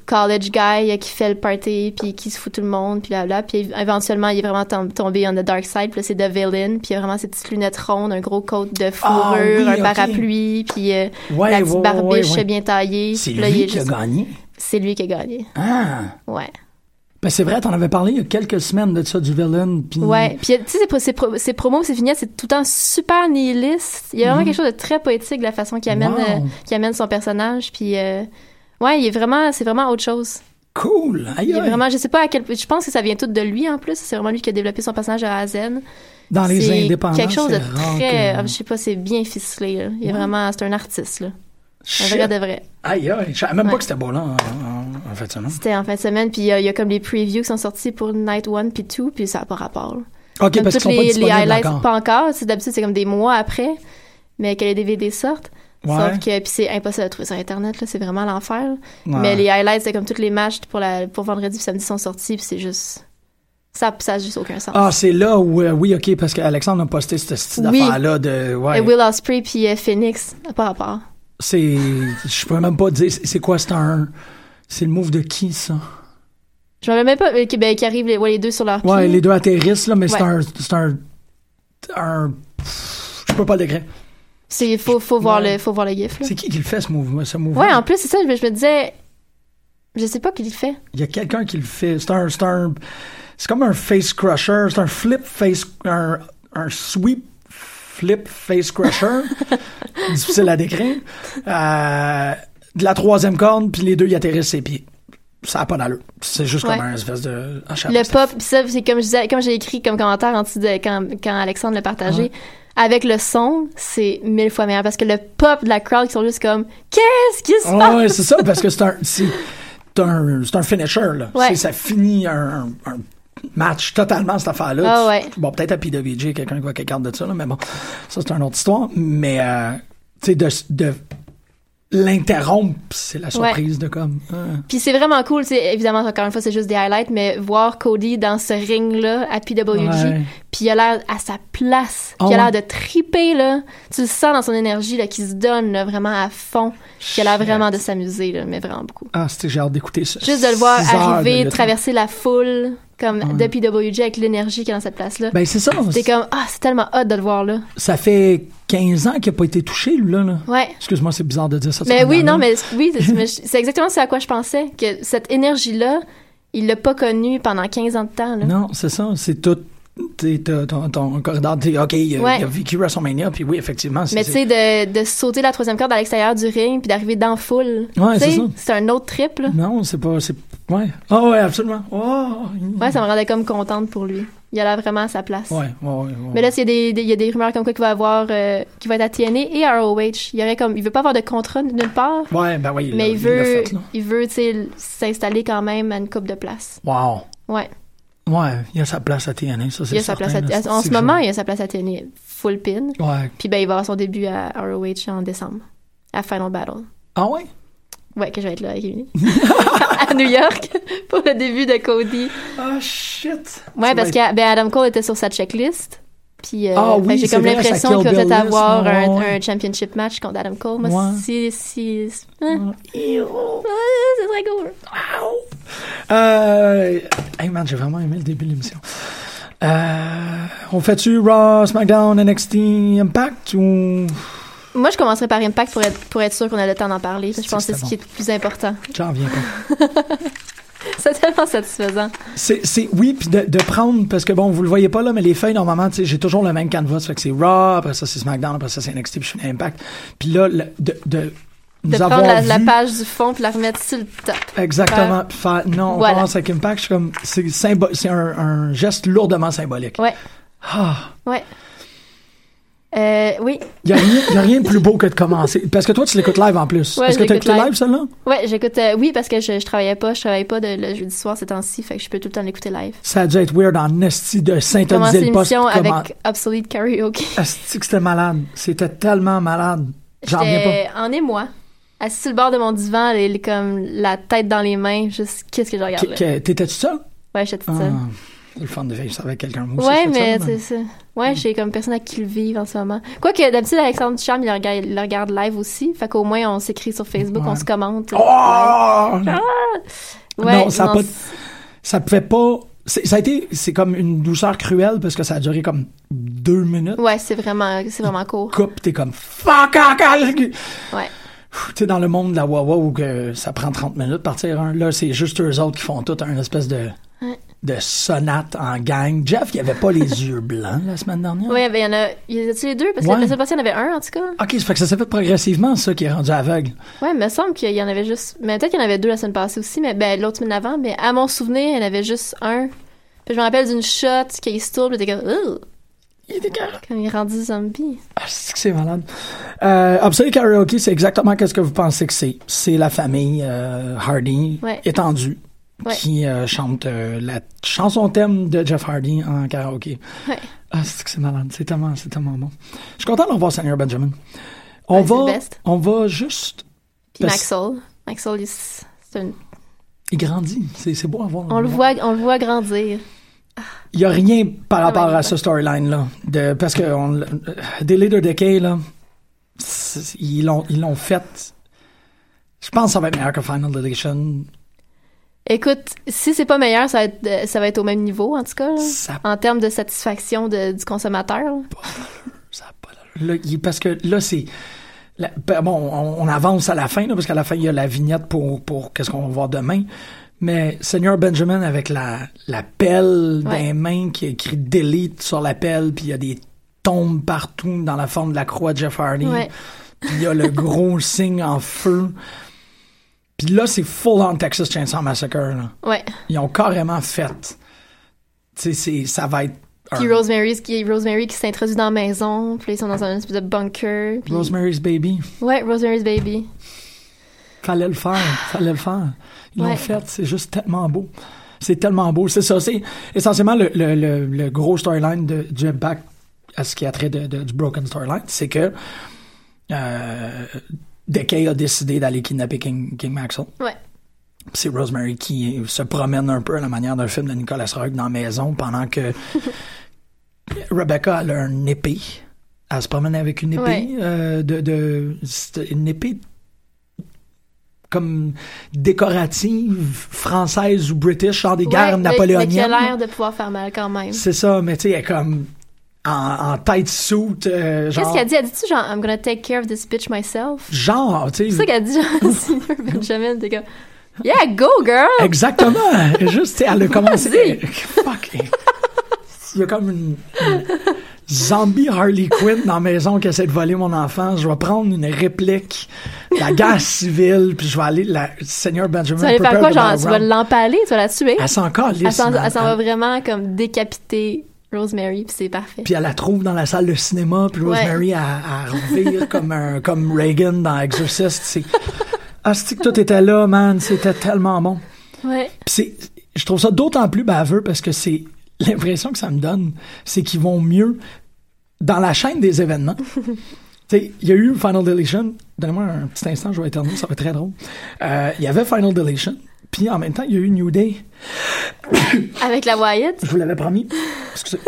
college guy euh, qui fait le party puis qui se fout tout le monde puis là là puis éventuellement il est vraiment tom- tombé on the dark side puis là c'est The Villain puis il a vraiment ses petites lunettes rondes, un gros coat de fourrure, Ah oui, un ok. parapluie puis euh, Ouais, la petite ouais, barbiche ouais, bien taillée. C'est là, lui il est qui a juste- gagné. C'est lui qui a gagné. Ah! Ouais. Ben, c'est vrai, t'en avais parlé il y a quelques semaines de ça, du villain. Puis... Ouais, puis tu sais, ses, pro- ses, pro- ses promos, ses vignettes, c'est tout le temps super nihiliste. Il y a vraiment Mhm. quelque chose de très poétique de la façon qu'il amène, Wow. euh, qu'il amène son personnage. Puis, euh, ouais, il est vraiment, c'est vraiment autre chose. Cool. Aïe, Il est aïe. vraiment, je sais pas à quel, je pense que ça vient tout de lui en plus. C'est vraiment lui qui a développé son personnage à Z. Dans les indépendants, quelque chose de très, que- ah, je sais pas, c'est bien ficelé. Là. Il est vraiment, c'est un artiste là, Shit. vrai de vrai. Aïe, aïe. Je savais même pas Ouais. que c'était beau là, en, en- en fait, ça, non? C'était en fin de semaine, puis euh, il y a comme les previews qui sont sortis pour Night 1 puis 2, puis ça a pas rapport. là. Ok, Comme parce qu'ils sont pas les, les highlights, encore. pas encore. C'est d'habitude c'est comme des mois après, mais que les DVD sortent. Ouais. Sauf que puis c'est impossible de trouver sur internet là, c'est vraiment l'enfer. là. Ouais. Mais les highlights c'est comme tous les matchs pour la pour vendredi puis samedi sont sortis puis c'est juste ça ça a juste aucun sens. Ah, c'est là où, euh, oui, ok, parce qu'Alexandre a posté cette style Oui. d'affaire-là de, ouais. Et Will Ospreay puis euh, Phoenix, pas rapport. C'est, je peux même pas dire, c'est quoi, c'est un, c'est le move de qui, ça? Je me rappelle même pas euh, qui, ben, qui arrivent les, ouais, les deux sur leur pied. Ouais, les deux atterrissent, là, mais c'est un, c'est un, un, pff, je peux pas le décrire. C'est faut faut voir Ouais. le faut voir le gif là. C'est qui qui le fait, ce move, ce move Ouais, en plus c'est ça, je, je me disais je sais pas qui le fait. Il y a quelqu'un qui le fait. C'est un, c'est un, c'est comme un face crusher. C'est un flip face, un, un sweep flip face crusher. Difficile à décrire. Euh, de la troisième corde, puis les deux y atterrissent ses pieds. Ça a pas d'allure. C'est juste Ouais. comme un espèce de. Le pop, pis ça, c'est comme je disais, comme j'ai écrit comme commentaire en dessous de quand, quand Alexandre l'a partagé. Avec le son, c'est mille fois meilleur parce que le pop de la crowd qui sont juste comme Qu'est-ce qui se passe? Ouais, c'est ça, parce que c'est un, c'est un, un finisher, là. Ouais. C'est- Ça finit un, un- un match totalement, cette affaire-là. Ah ouais. Bon, peut-être à PWG, quelqu'un qui voit quelqu'un de ça, là, mais bon, ça, c'est une autre histoire. Mais, euh, tu sais, de, de l'interrompre, c'est la surprise de comme. ah. Puis c'est vraiment cool, c'est évidemment encore une fois c'est juste des highlights, mais voir Cody dans ce ring là à PWG, Ouais. Puis il a l'air à sa place, il a ouais. l'air de triper là, tu le sens dans son énergie là, qui se donne là, vraiment à fond, puis il a l'air vraiment de s'amuser là, mais vraiment beaucoup. Ah, c'était, j'ai hâte d'écouter ça. Juste de le voir arriver, traverser la foule comme Ouais. de PWG avec l'énergie qu'il y a dans cette place là. Ben, c'est ça. T'es comme ah c'est tellement hot de le voir là. Ça fait 15 ans qu'il n'a pas été touché, lui, là. Ouais. Excuse-moi, c'est bizarre de dire ça. Mais oui, non, mais oui, c'est- exactement ce à quoi je pensais que cette énergie là, il l'a pas connue pendant 15 ans de temps là. Non, c'est ça. C'est tout. T'es- ton, ton corridor, t'es, OK, il, a- Ouais. il a vécu WrestleMania, puis oui, effectivement. c'est- Mais tu sais, de, de sauter la troisième corde à l'extérieur du ring puis d'arriver dans foule. Ouais, c'est ça. C'est un autre trip, là. Non, c'est pas. Ouais. Ah, ouais, absolument. Oh, Ouais, ça me rendait comme contente pour lui. Il a l'air vraiment à sa place. Ouais, ouais, ouais. ouais. Mais là, il y, a des- des- il y a des rumeurs comme quoi qu'il va avoir, euh, qu'il va être à TNA et à ROH. Il y aurait comme, il veut pas avoir de contrat nulle part, Ouais, ben oui, mais il veut, fait, il veut, tu sais, s'installer quand même à une coupe de place. Wow. Ouais. Ouais, il y a sa place à TNA, ça, c'est Il a sa place certain, à, là. en ce moment, il a sa place à TNA full pin. Ouais. Puis ben, il va avoir son début à ROH en décembre, à Final Battle. Ah ouais? Ouais, que je vais être là avec lui. à New York pour le début de Cody. Ah, shit. Ouais, parce que ben, Adam Cole était sur sa checklist. Puis euh, Ah oui, j'ai comme l'impression qu'il va peut-être avoir ouais, un, ouais. un championship match contre Adam Cole. Moi, Ouais. si, si, hein, ah, c'est très cool. Euh, hey man, j'ai vraiment aimé le début de l'émission. Euh, on fait-tu Raw, SmackDown, NXT, Impact ou? Moi, je commencerai par Impact pour être, pour être sûr qu'on a le temps d'en parler. Je pense que c'est ce bon. qui est le plus important. j'en reviens pas. C'est tellement satisfaisant. C'est, c'est oui, puis de, de prendre parce que bon, vous le voyez pas là, mais les feuilles normalement, tu sais, j'ai toujours le même canvas, fait que c'est Raw, après ça c'est SmackDown, après ça c'est NXT, puis je fais Impact. Puis là, le- de de nous De prendre la, page du fond puis la remettre sur le top. Exactement. Puis faire, non, on Voilà. commence avec Impact. Je suis comme, c'est, symbo- c'est un, un geste lourdement symbolique. Ouais. Ah, Ouais. Euh, oui. il y a rien, y a rien de plus beau que de commencer. Parce que toi, tu l'écoutes live en plus. Ouais, Est-ce que l'écoute écouté live, live. celle-là? Ouais, j'écoute. euh, oui, parce que je, je travaillais pas. Je travaillais pas de, le jeudi soir ces temps-ci. Fait que je peux tout le temps l'écouter live. Ça a dû être weird en esti de synthétiser le poste. Comment... avec Obsolete Karaoke. Esti que c'était malade. C'était tellement malade. J'en reviens pas. En émoi. Assis sur le bord de mon divan, les- les- comme la tête dans les mains, juste qu'est-ce que je regarde là. T'étais-tu seul? Ouais, j'étais toute Ah, seule. c'est le fun de vivre ça avec quelqu'un. Ouais, mais c'est ça. Ouais, j'ai comme personne à qui le vivre en ce moment. Quoique, d'habitude, Alexandre Ducharme, il regarde, il regarde live aussi. Fait qu'au moins, on s'écrit sur Facebook, on se commente. Oh! Ouais, non, ça Ça pouvait pas. Ça a été. C'est comme une douceur cruelle parce que ça a duré comme deux minutes. Ouais, c'est vraiment, c'est vraiment court. Coupe, t'es comme fuck, fuck, fuck. Ouais. Tu sais, dans le monde de la Wawa où que ça prend 30 minutes de partir un, là, c'est juste eux autres qui font tout un espèce de. De sonates en gang. Jeff, il avait pas les yeux blancs la semaine dernière? Oui, ben, il y en a. Il y les deux? Parce que Ouais. la semaine passée, il y en avait un, en tout cas. Ok, ça fait que ça s'est fait progressivement, ça, qui est rendu aveugle. Ouais, il me semble qu'il y en avait juste. Mais peut-être qu'il y en avait deux la semaine passée aussi, mais ben, l'autre semaine avant. Mais à mon souvenir, il y en avait juste un. Puis je me rappelle d'une shot qui se tourne, puis t'es comme, Ugh! Il était carré. Quand il est rendu zombie. Ah, c'est que c'est malade. Euh, Absolute Karaoke, c'est exactement ce que vous pensez que c'est. C'est la famille euh, Hardy Ouais. étendue Ouais. qui euh, chante euh, la chanson thème de Jeff Hardy en karaoké. Ouais. Ah, c'est que c'est malade. C'est tellement, c'est tellement bon. Je suis content de revoir Seigneur Benjamin. On Ouais, va, best. on va juste. Puis Parce- Maxwell. Maxwell, c'est un- Il grandit. C'est, c'est beau à voir. on le voit, on le voit grandir. Il y a rien par rapport ouais, à ce storyline-là. De, parce que on, euh, des Leader Decay, là, ils l'ont, ils l'ont fait. Je pense que ça va être meilleur que Final Deletion. Écoute, si c'est pas meilleur, ça va être, euh, ça va être au même niveau, en tout cas, Ça en termes de satisfaction de- du consommateur. Ça pas. Là, parce que là, c'est. la- ben, bon, on, on avance à la fin, là, parce qu'à la fin, il y a la vignette pour, pour qu'est-ce qu'on va voir demain. Mais Seigneur Benjamin avec la, la pelle Ouais. les mains qui a écrit Delete sur la pelle, puis il y a des tombes partout dans la forme de la croix de Jeff Hardy. Ouais. Puis il y a le gros signe en feu. Puis là, c'est full on Texas Chainsaw Massacre. Là. Ouais. Ils ont carrément fait. Tu sais, ça va être. Puis Rosemary qui, Rosemary qui s'introduit dans la maison, puis ils sont dans un espèce de bunker. Puis... Rosemary's Baby. Ouais, Rosemary's Baby. Fallait le faire, fallait le faire. Ils l'ont fait, c'est juste tellement beau. C'est tellement beau. C'est ça, c'est essentiellement le, le, le, le gros storyline de Jeb Back à ce qui a trait de, de- du Broken Storyline, c'est que euh, Decay a décidé d'aller kidnapper King, King Maxwell. Ouais. C'est Rosemary qui se promène un peu à la manière d'un film de Nicolas Roeg dans la maison pendant que Rebecca elle a une épée. Elle se promène avec une épée Ouais. euh, de, une épée comme décorative française ou british, genre des guerres Ouais, mais- Mais qui a napoléoniennes. l'air de pouvoir faire mal quand même. C'est ça, mais tu sais, elle est comme en, en tête suit, euh, Qu'est-ce genre, qu'elle dit? Elle dit-tu genre, I'm gonna take care of this bitch myself? genre, tu C'est sais, ça qu'elle dit, genre, Senior Benjamin, t'es comme, yeah, go, girl! Exactement. Juste, elle a commencé. Fuck. Il y a comme une, une zombie Harley Quinn dans la maison qui essaie de voler mon enfant. Je vais prendre une réplique de la guerre civile, puis je vais aller la Seigneur Benjamin. Tu vas aller faire quoi? the Genre, tu vas l'empaler? Tu vas la tuer? Elle s'en calisse, Elle s'en va vraiment comme décapiter Rosemary, puis c'est parfait. Puis elle la trouve dans la salle de cinéma, puis Ouais. Rosemary, elle, elle revire comme, un, comme Reagan dans Exorcist. C'est... Ah, c'est que tout était là, man. C'était tellement bon. Ouais. Puis c'est, je trouve ça d'autant plus baveux parce que c'est l'impression que ça me donne, c'est qu'ils vont mieux dans la chaîne des événements. Tu sais, il y a eu Final Deletion. Donnez-moi un petit instant, je vais éternuer, ça va être très drôle. Euh, Il y avait Final Deletion. Puis en même temps, il y a eu New Day. Avec la Wyatt? Je vous l'avais promis. Excusez.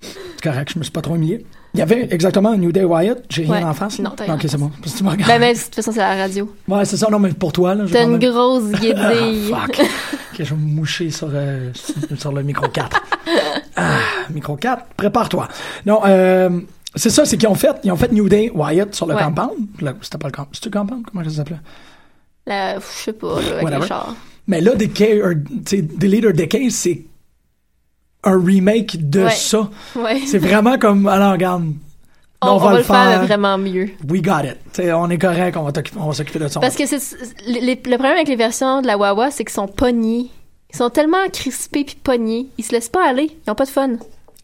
C'est correct, je me suis pas trop humilié. Il y avait exactement un New Day Wyatt. J'ai rien Ouais. en face. là? Non, t'as rien Ok, c'est bon. Parce que tu me regardes. Ben, mais de toute façon, c'est la radio. Ouais, c'est ça. Non, mais pour toi, là. T'as une même- grosse guédille. Ah, fuck. ok, je vais me moucher sur, euh, sur- le micro 4. Ah, micro 4, prépare-toi. Non, euh, c'est ça, c'est qu'ils ont fait, ils ont fait New Day Wyatt sur le Ouais. compound. C'était pas le compound. C'était le compound? Comment ça s'appelait? La, je sais pas, là, avec Whatever. les chars. Mais là, The Leader Decay, c'est un remake de Ouais. ça. Ouais. C'est vraiment comme, alors, regarde. On, on, on va, le faire. vraiment mieux. We got it. Tu sais, on est correct, on va, t'occuper- on va s'occuper de ça. Parce que c'est le problème avec les versions de la Wawa, c'est qu'ils sont pognés. Ils sont tellement crispés puis pognés. Ils se laissent pas aller. Ils ont pas de fun.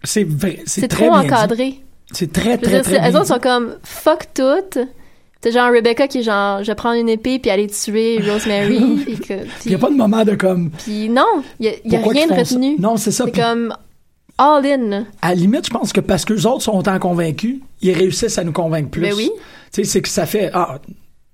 c'est vrai, c'est trop encadré. C'est très, très, très eux autres sont comme fuck tout. C'est genre Rebecca qui est genre je vais prendre une épée puis aller tuer Rosemary. puis que- Il n'y a pas de moment de comme. puis non, il y a, rien de ça? retenu. Non, c'est ça. C'est Puis comme all in. à la limite, je pense que parce que les autres sont autant convaincus, ils réussissent à nous convaincre plus. Ben oui. Tu sais, c'est que ça fait. Ah,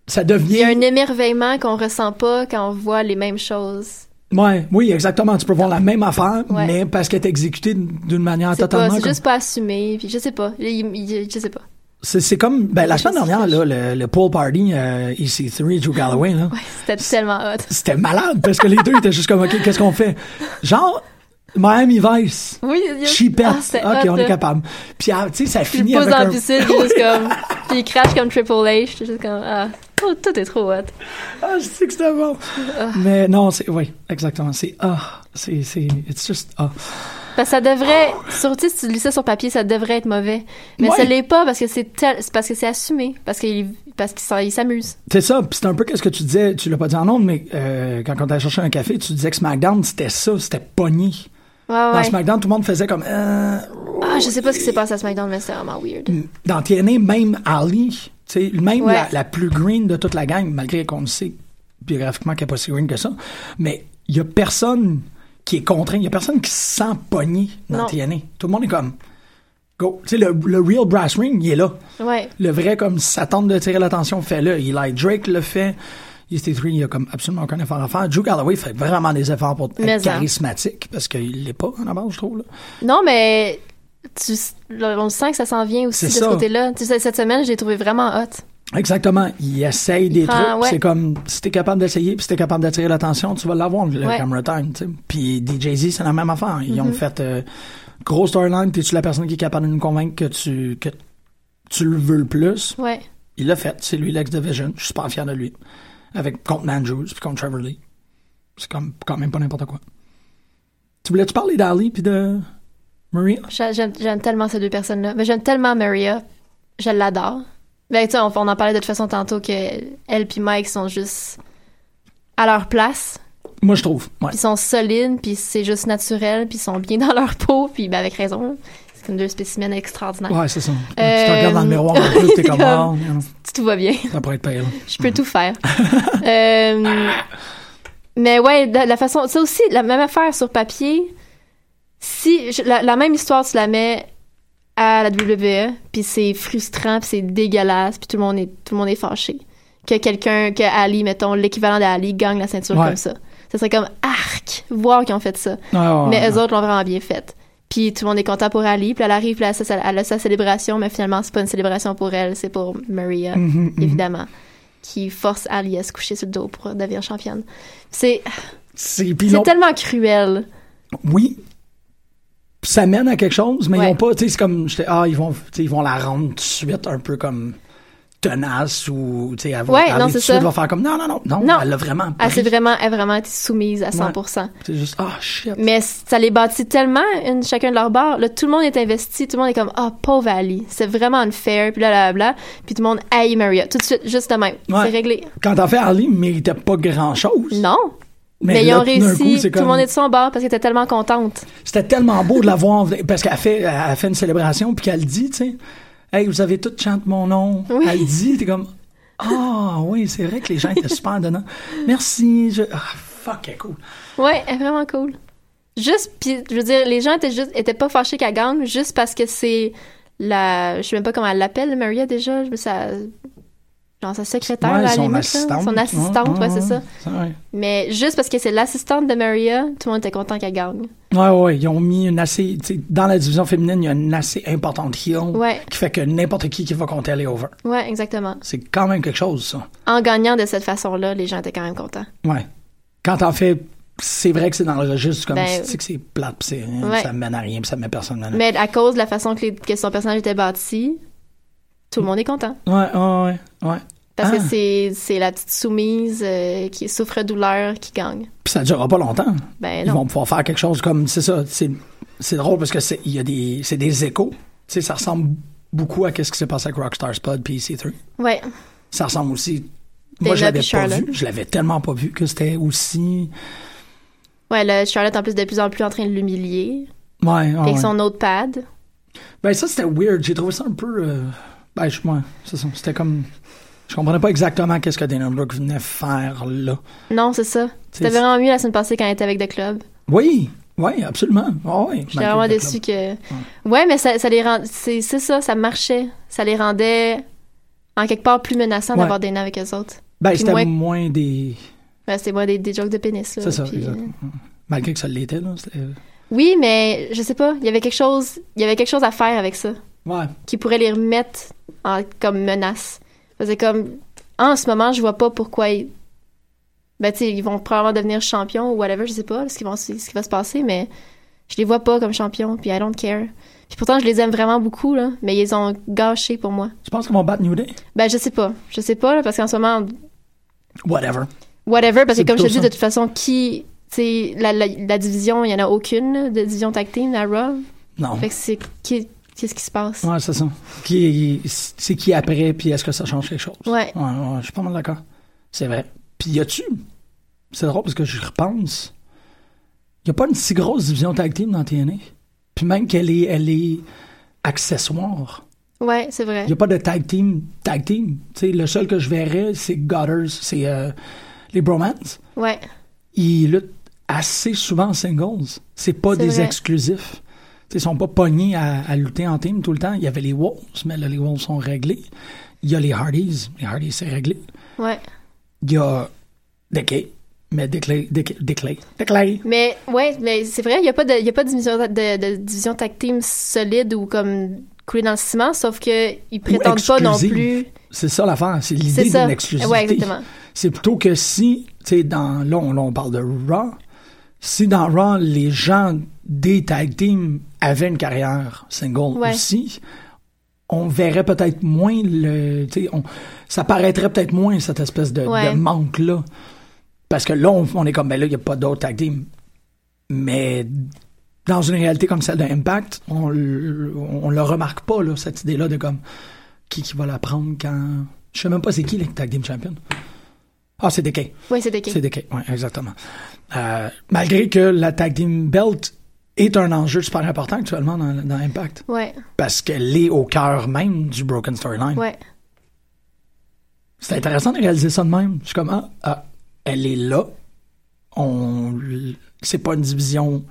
ça Il y a devient. un émerveillement qu'on ressent pas quand on voit les mêmes choses. Ouais, oui, exactement. Tu peux voir la même affaire, Ouais. mais parce qu'elle est exécutée d'une manière totalement. c'est comme- juste pas assumé. Puis je sais pas. Il- il- je sais pas. C'est comme. Ben, la semaine dernière, là, le, le pool party, euh, EC3, Drew Galloway, là. Ouais, c'était tellement hot. C'était malade parce que les deux étaient juste comme, OK, qu'est-ce qu'on fait? Genre, Miami Vice. Oui, il y a-. Ah, OK, hot, on est capable. Puis, ah, tu sais, ça finit il pose avec un... la piscine, il est juste comme. Puis il crache comme Triple H. Juste comme. Ah. Oh, tout est trop hot. Ah, je sais que c'était bon. Mais non, c'est, oui, exactement. C'est, ah, c'est, c'est, it's just, ah. Parce que ça devrait, sur, tu sais, si tu lis ça sur papier, ça devrait être mauvais. Mais Ouais. ça l'est pas parce que c'est parce que c'est assumé. Parce qu'il, parce qu'il s'amuse. C'est ça, puis c'est un peu qu'est-ce que tu disais, tu l'as pas dit en ondes, mais euh, quand on allait chercher un café, tu disais que SmackDown, c'était ça, c'était pogné. Ouais, Dans ouais. SmackDown, tout le monde faisait comme, euh, Ah, je sais pas ce qui s'est passé à SmackDown, mais c'était vraiment weird. dans TNA, même Ali, tu sais, même la plus green de toute la gang, malgré qu'on le sait biographiquement qu'elle n'est pas si green que ça, mais il y a personne qui est contraint, il y a personne qui se sent pogné dans. TNA. Tout le monde est comme, go. Tu sais, le, le real brass ring, il est là. Ouais. Le vrai, comme, ça tente de tirer l'attention, fait-le. Eli Drake le fait. EST3, il y a comme absolument aucun effort à faire. Drew Galloway fait vraiment des efforts pour être charismatique, parce qu'il l'est pas, en base, je trouve, là. Non, mais tu, on sent que ça s'en vient aussi de ça. ce côté-là. Tu sais, cette semaine, je l'ai trouvé vraiment hot. Exactement. Il essaye des trucs. ouais. C'est comme, si t'es capable d'essayer, puis si t'es capable d'attirer l'attention, tu vas l'avoir, le Ouais. camera time, tu sais. Puis DJ-Z, c'est la même affaire. Ils Mm-hmm. ont fait, euh, gros storyline, t'es-tu la personne qui est capable de nous convaincre que tu, que tu le veux le plus? Ouais. Il l'a fait. C'est lui l'ex Division. Je suis super fier de lui. Avec contre Andrews puis contre Trevor Lee. C'est comme quand même pas n'importe quoi. Tu voulais-tu parler d'Ali puis de Maria? J'a- J'aime j'aime tellement ces deux personnes-là. Mais j'aime tellement Maria. Je l'adore. Ben, tu on, on en parlait de toute façon tantôt que elle puis Mike sont juste à leur place. Moi, je trouve. Ouais. Ils sont solides, puis c'est juste naturel, puis ils sont bien dans leur peau, puis ben, avec raison. C'est comme deux spécimens extraordinaires. Ouais, c'est ça. Tu Euh, te regardes dans le miroir un peu, t'es comme, comme- know, Tout va bien. ça pourrait être pire. Je peux tout faire. Euh, mais ouais, la façon. Ça aussi, la même affaire sur papier. Si je- la, la même histoire, tu la mets à la WWE, puis c'est frustrant, puis c'est dégueulasse, puis tout le monde est tout le monde est fâché. Que quelqu'un, que Ali, mettons l'équivalent d'Ali, gagne la ceinture Ouais. comme ça. Ça serait comme arc, voir qu'ils ont fait ça. Ouais, ouais, Mais eux autres l'ont vraiment bien fait. Puis tout le monde est content pour Ali. Puis elle arrive, puis elle, a sa- elle a sa célébration, mais finalement, c'est pas une célébration pour elle, c'est pour Maria, Mhm, mhm. évidemment, qui force Ali à se coucher sur le dos pour devenir championne. C'est C'est, tellement cruel. Oui. Ça mène à quelque chose, mais ils Ouais. vont pas, tu sais, c'est comme, ah, ils vont, ils vont la rendre tout de suite un peu comme tenace ou, tu sais, elle va, Ouais, elle non, tout suite va faire comme, non, non, non, non, Non. elle l'a vraiment Elle s'est pris. vraiment, elle vraiment été soumise à 100%. C'est juste, ah, shit. Mais ça les bâtit tellement, une, chacun de leur bord. Là, tout le monde est investi. Tout le monde est comme, ah, pauvre Ali. C'est vraiment unfair. Puis là, là, là. Puis tout le monde haït Maria. Tout de suite, juste de même. Ouais. C'est réglé. Quand t'as fait Harley, il méritait pas grand chose. Non. Mais, ils là, ont réussi. coup, Tout le monde est de son bord parce qu'elle était tellement contente. C'était tellement beau de la voir, parce qu'elle fait, elle fait une célébration, puis qu'elle dit, tu sais, hey, vous avez toutes chanté mon nom. Oui. Elle dit, t'es comme, ah, oui, c'est vrai que les gens étaient super donnants. Merci, je, ah, fuck, elle est cool. Ouais, elle est vraiment cool. Juste, puis je veux dire, les gens étaient juste, étaient pas fâchés qu'elle gagne juste parce que c'est la, je sais même pas comment elle l'appelle, Maria déjà, je me ça, genre sa secrétaire Ouais, à la limite, assistante. son assistante, ouais, c'est ça. Mais juste parce que c'est l'assistante de Maria, tout le monde était content qu'elle gagne. Ouais, ouais, ils ont mis une assez, dans la division féminine, il y a une assez importante heel qui fait que n'importe qui qui va compter aller over. Ouais, exactement. C'est quand même quelque chose, ça. En gagnant de cette façon-là, les gens étaient quand même contents. Ouais. Quand t'en fais, c'est vrai que c'est dans le registre comme Ben, si tu sais que c'est plate, pis c'est, Ouais. ça mène à rien, pis ça met personne à Mais à cause de la façon que, les- que son personnage était bâti, tout le monde est content. Ouais, ouais, ouais, ouais. Parce Ah. que c'est, c'est la petite soumise euh, qui souffre douleur qui gagne. Puis ça durera pas longtemps. Ben Ils vont pouvoir faire quelque chose comme, c'est ça, c'est, drôle parce que c'est, il y a des, c'est des échos. Ça ressemble beaucoup à ce qui s'est passé avec Rockstar Spud puis EC3. Ouais. Ça ressemble aussi. Moi, je l'avais pas vu. Je l'avais tellement pas vu que c'était aussi. Ouais, là, Charlotte en plus de plus en plus en train de l'humilier. Ouais, ouais, Avec son notepad. Ben, ça, c'était weird. J'ai trouvé ça un peu. euh, Ben, je, ouais, c'est ça. C'était comme. Je comprenais pas exactement qu'est-ce que Dana Brooke venait faire là. Non, c'est ça. C'était vraiment mieux la semaine passée quand elle était avec The Club. Oui, oui, absolument. Ah oui. J'étais vraiment déçue que. Ouais, mais ça, ça les rend. C'est, ça, ça marchait. Ça les rendait en quelque part plus menaçants Ouais. d'avoir des nains avec eux autres. Ben, c'était moins- moins des. Ouais, c'était moi des, des jokes de pénis. Là, C'est ça, puis- exact. Malgré que ça l'était, là. c'était- Oui, mais je sais pas. Il y avait quelque chose. Il y avait quelque chose à faire avec ça. Ouais. qui pourrait les remettre en- comme menace. C'est comme, en ce moment, je vois pas pourquoi ils... Ben, tu sais, ils vont probablement devenir champions ou whatever, je sais pas ce qui, vont, ce qui va se passer, mais je les vois pas comme champions, puis I don't care. Puis pourtant, je les aime vraiment beaucoup, là. Mais ils ont gâché pour moi. Tu penses qu'ils vont battre New Day? Ben, je sais pas. Je sais pas, là, parce qu'en ce moment, Whatever. whatever, parce que comme je te dis, de toute façon, qui. Tu sais, la, la, la division, il y en a aucune, de division tag team, la Raw. Non. Fait que c'est. qui- Qu'est-ce qui se passe? Ouais, c'est ça. Qui, c'est qui après, puis est-ce que ça change quelque chose? Ouais. Ouais, ouais, je suis pas mal d'accord. C'est vrai. Puis y a-tu. C'est drôle parce que je repense. Y a pas une si grosse division tag team dans TNA. Puis même qu'elle est, elle est accessoire. Ouais, c'est vrai. N'y a pas de tag team. Tag team. Tu sais, le seul que je verrais, c'est Gutters, c'est euh, les Bromans. Ouais. Ils luttent assez souvent en singles. C'est pas des vrai. exclusifs. Ils sont pas pognés à, à lutter en team tout le temps. Il y avait les Wolves, mais là, les Wolves sont réglés. Il y a les Hardys. Les Hardys, c'est réglé. Ouais. Il y a Decay. Mais Decay, Decay. Mais, ouais, mais c'est vrai, il n'y a pas de, y a pas de division, de, de division tag team solide ou comme coulé dans le ciment, sauf que ils prétendent pas non plus. C'est ça l'affaire. C'est l'idée d'une exclusivité. Ouais, exactement. C'est plutôt que si, tu sais, dans, là on, là, on parle de Raw, si dans Raw, les gens des tag teams avaient une carrière single Ouais. aussi, on verrait peut-être moins le, on- ça paraîtrait peut-être moins cette espèce de, Ouais. de manque-là. Parce que là, on, on est comme, ben là, il n'y a pas d'autres tag teams. Mais dans une réalité comme celle d'Impact, on, on le remarque pas, là, cette idée-là de comme, qui, qui va la prendre quand. Je sais même pas c'est qui les tag team champions. Ah, c'est Decay. Ouais, c'est ok. C'est Decay, oui, exactement. Euh, malgré que la tag team belt est un enjeu super important actuellement dans, dans Impact. Ouais, Parce qu'elle est au cœur même du Broken Storyline. ouais. C'est intéressant de réaliser ça de même. Je suis comme, ah, ah, elle est là. On, c'est pas une division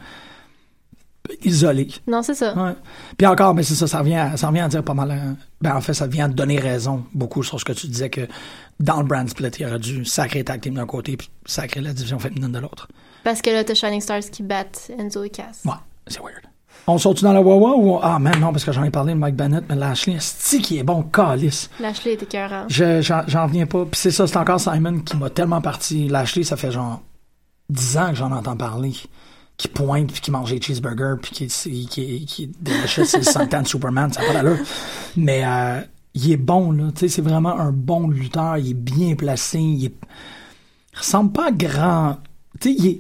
isolée. Non, c'est ça. Ouais. Puis encore, mais c'est ça, ça revient, à, ça revient à dire pas mal. euh, Ben, en fait, ça vient à te donner raison beaucoup sur ce que tu disais que dans le brand split, il aurait dû sacrer tag team d'un côté puis sacrer la division féminine de l'autre. Parce que là, t'as Shining Stars qui battent Enzo et Cass. Ouais, c'est weird. On saute dans la Wawa ou. Ah, man, non, parce que j'en ai parlé de Mike Bennett, mais Lashley, c'est qui est bon, calice. Lashley était écœurant. Je- J'en reviens pas. Puis c'est ça, c'est encore Simon qui m'a tellement parti. Lashley, ça fait genre 10 ans que j'en entends parler. Qui pointe, puis qui mange des cheeseburgers, puis qui, qui, qui, qui le Santan Superman, ça n'a pas d'allure. Mais euh, il est bon, là. Tu sais, c'est vraiment un bon lutteur. Il est bien placé. Il, est... il ressemble pas à grand. Tu sais, il est.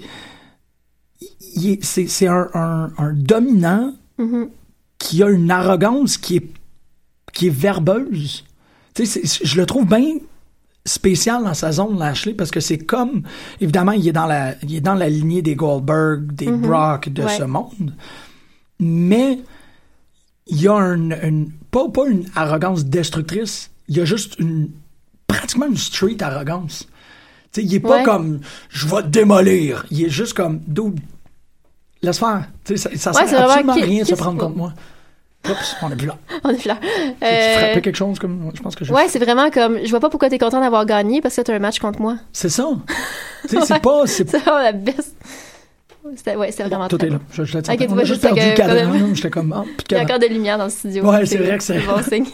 il est- c'est c'est un, un, un dominant Mhm. qui a une arrogance qui est, qui est verbeuse. Tu sais, je le trouve bien spécial dans sa zone, Lashley, parce que c'est comme, évidemment, il est dans la, il est dans la lignée des Goldberg, des Brock, de Ouais. ce monde, mais il y a une, une- pas, pas une arrogance destructrice, il y a juste une, pratiquement une street arrogance. Tu sais, il est pas Ouais. comme, je vais te démolir. Il est juste comme, dude, laisse faire. Tu sais, ça, ça Ouais, sert absolument à rien de se prendre contre moi. Oups, on est plus là. On est plus là. Tu Euh, frappais quelque chose comme, je pense que je Ouais, c'est vraiment comme. Je vois pas pourquoi t'es content d'avoir gagné parce que t'as un match contre moi. C'est ça. tu c'est pas, c'est vraiment la best. C'était, ouais, c'était vraiment Tout très est là. bon. Je, je le tiens. Ok, tu on vois a juste perdu que- le cadran. J'étais comme, de Il y a encore de lumière dans le studio. Ouais, c'est vrai que c'est- bon signe.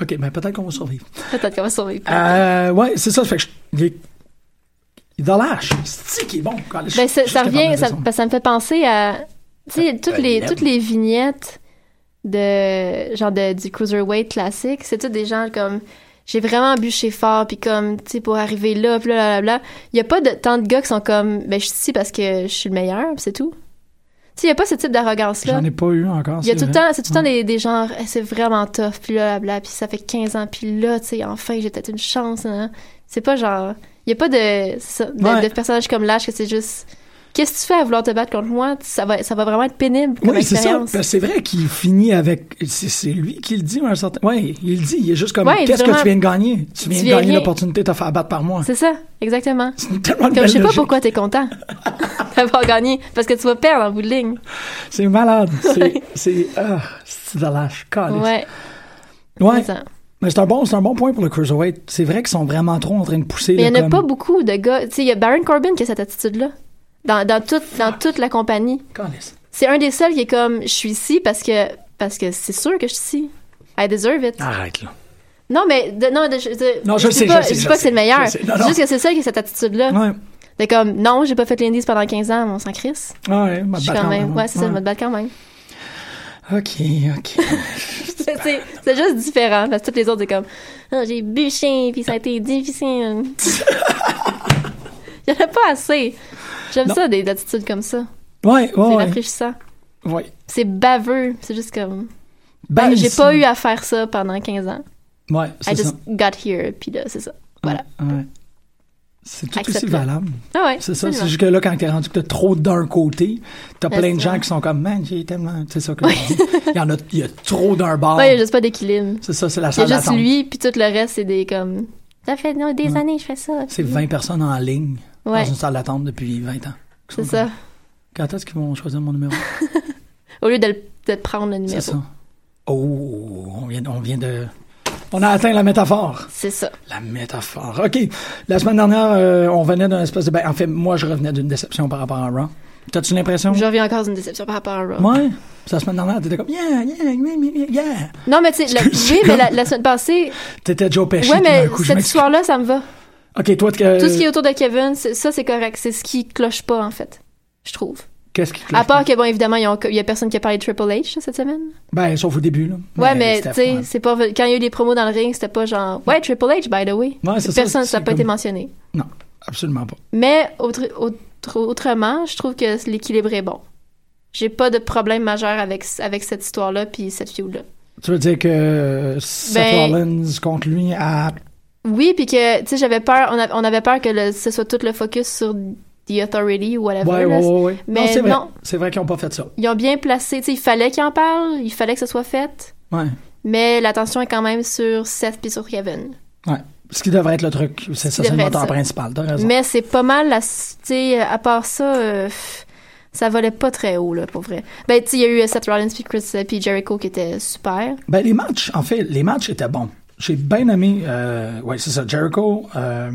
Ok, mais peut-être qu'on va survivre. Peut-être qu'on va survivre. Euh, ouais, c'est ça. Fait que je, il est, il est lâche. C'est qui est bon. Quand Ben, ça, je revient, ça, me fait penser à, tu sais, toutes Ben, les, l'aime. toutes les vignettes de, genre, de, du Cruiserweight classique, c'est tout des gens comme, j'ai vraiment bûché fort, puis comme, tu sais, pour arriver là, puis là, là, là, il y a pas de, tant de gars qui sont comme, ben, je suis ici parce que je suis le meilleur, c'est tout. Tu sais, il y a pas ce type d'arrogance-là. J'en ai pas eu encore. Il y a c'est tout le temps, c'est tout le temps des, des genres, Eh, c'est vraiment tough, puis là, bla, puis ça fait 15 ans, puis là, tu sais, enfin, j'ai peut-être une chance, hein. C'est pas genre, il y a pas de, de, Ouais. de personnage comme Lash que c'est juste, qu'est-ce que tu fais à vouloir te battre contre moi? Ça va, ça va vraiment être pénible comme Oui, c'est ça. expérience. Parce que C'est vrai qu'il finit avec. C'est c'est lui qui le dit un certain. Oui, il le dit. Il est juste comme. Ouais, Qu'est-ce que tu viens de gagner? Tu viens Tu de viens gagner l'opportunité de te faire battre par moi. C'est ça, exactement. C'est tellement Comme je sais pas pourquoi t'es content d'avoir gagné, parce que tu vas perdre en bout de ligne. C'est malade. C'est. C'est. Ah, c'est de lâche. Ouais. Ouais. c'est ça. Mais c'est un, bon, c'est un bon point pour le Cruiserweight. C'est vrai qu'ils sont vraiment trop en train de pousser. Mais il y là, en a comme- pas beaucoup de gars, tu sais, il y a Baron Corbin qui a cette attitude-là. Dans, dans toute, dans toute la compagnie. C'est un des seuls qui est comme, je suis ici parce que, parce que c'est sûr que je suis ici. I deserve it. Arrête, là. Non, mais, de- non, de- je, de- Non, je sais, pas, je sais, dis pas que c'est le meilleur. Non, juste que c'est le seul qui a cette attitude-là. Ouais. De comme, non, j'ai pas fait l'Indies pendant 15 ans, on s'en crisse. Ouais, m'a Je suis quand même, ouais, c'est ça, je me battre quand même. OK, OK. C'est juste différent, parce que toutes les autres, c'est comme, Ah, j'ai bûché, puis ça a été difficile. Il y en a pas assez. J'aime ça, des attitudes comme ça. Ouais, C'est ouais, ouais. rafraîchissant. ouais. C'est baveux. C'est juste comme. Ben, Ah, j'ai c'est- pas eu à faire ça pendant 15 ans. Ouais, I c'est ça. just got here, puis là, c'est ça. Voilà. Ouais. C'est tout aussi valable. Ah ouais. C'est ça. C'est juste que là, quand t'es rendu que t'as trop d'un côté, t'as plein de c'est gens qui sont comme, man, j'ai tellement. C'est ça que dis. Il y en a, il y a trop d'un bord. Ouais, il y a juste pas d'équilibre. C'est ça, c'est la Il y a salle juste lui, puis tout le reste, c'est des comme. Ça fait des Ouais. années que je fais ça. C'est 20 personnes en ligne Ouais, dans une salle d'attente depuis 20 ans. c'est ça. Quand est-ce qu'ils vont choisir mon numéro? Au lieu de, le- de prendre le numéro. C'est ça. Oh, on vient, on vient de. On a atteint la métaphore. C'est ça. La métaphore. OK. La semaine dernière, euh, on venait d'un espèce de. Ben, en fait, moi, je revenais d'une déception par rapport à Raw. T'as-tu l'impression? Je reviens encore d'une déception par rapport à Raw. Ouais. La semaine dernière, t'étais comme, yeah, yeah, yeah, yeah, yeah. Non, mais tu sais, oui, mais la, semaine passée, T'étais Joe Pesci. ouais, mais cette m'excuse. histoire-là, ça me va. OK, toi, que- Tout ce qui est autour de Kevin, ça, c'est correct. C'est ce qui cloche pas, en fait. Je trouve. Qu'est-ce qui À part que, bon, évidemment, il y a personne qui a parlé de Triple H cette semaine. Ben, sauf au début, là. Ouais, mais c'était tu sais, c'est pas quand il y a eu des promos dans le ring, c'était pas genre ouais Triple H by the way. Ouais, c'est ça, Personne, ça n'a pas comme- été mentionné. Non, absolument pas. Mais autre, autre- autrement, je trouve que l'équilibre est bon. J'ai pas de problème majeur avec avec cette histoire-là puis cette feud là. Tu veux dire que euh, Seth Ben- Rollins contre lui a. Oui, puis que tu sais, j'avais peur, on, a- on avait peur que le- ce soit tout le focus sur The Authority ou whatever. Ouais, là. ouais, ouais, ouais. Mais non, c'est vrai. non. C'est vrai qu'ils n'ont pas fait ça. Ils ont bien placé, tu sais, il fallait qu'ils en parlent, il fallait que ce soit fait, Ouais. mais l'attention est quand même sur Seth puis sur Kevin. Ouais. Ce qui devrait être le truc. C'est ça, c'est le moteur principal. T'as raison. Mais c'est pas mal, tu sais, à part ça, euh, ça volait pas très haut, là, pour vrai. Ben, tu sais, il y a eu euh, Seth Rollins puis Chris euh, puis Jericho qui étaient super. Ben, les matchs, en fait, les matchs étaient bons. J'ai bien aimé. Euh, ouais, c'est ça. Jericho. Euh,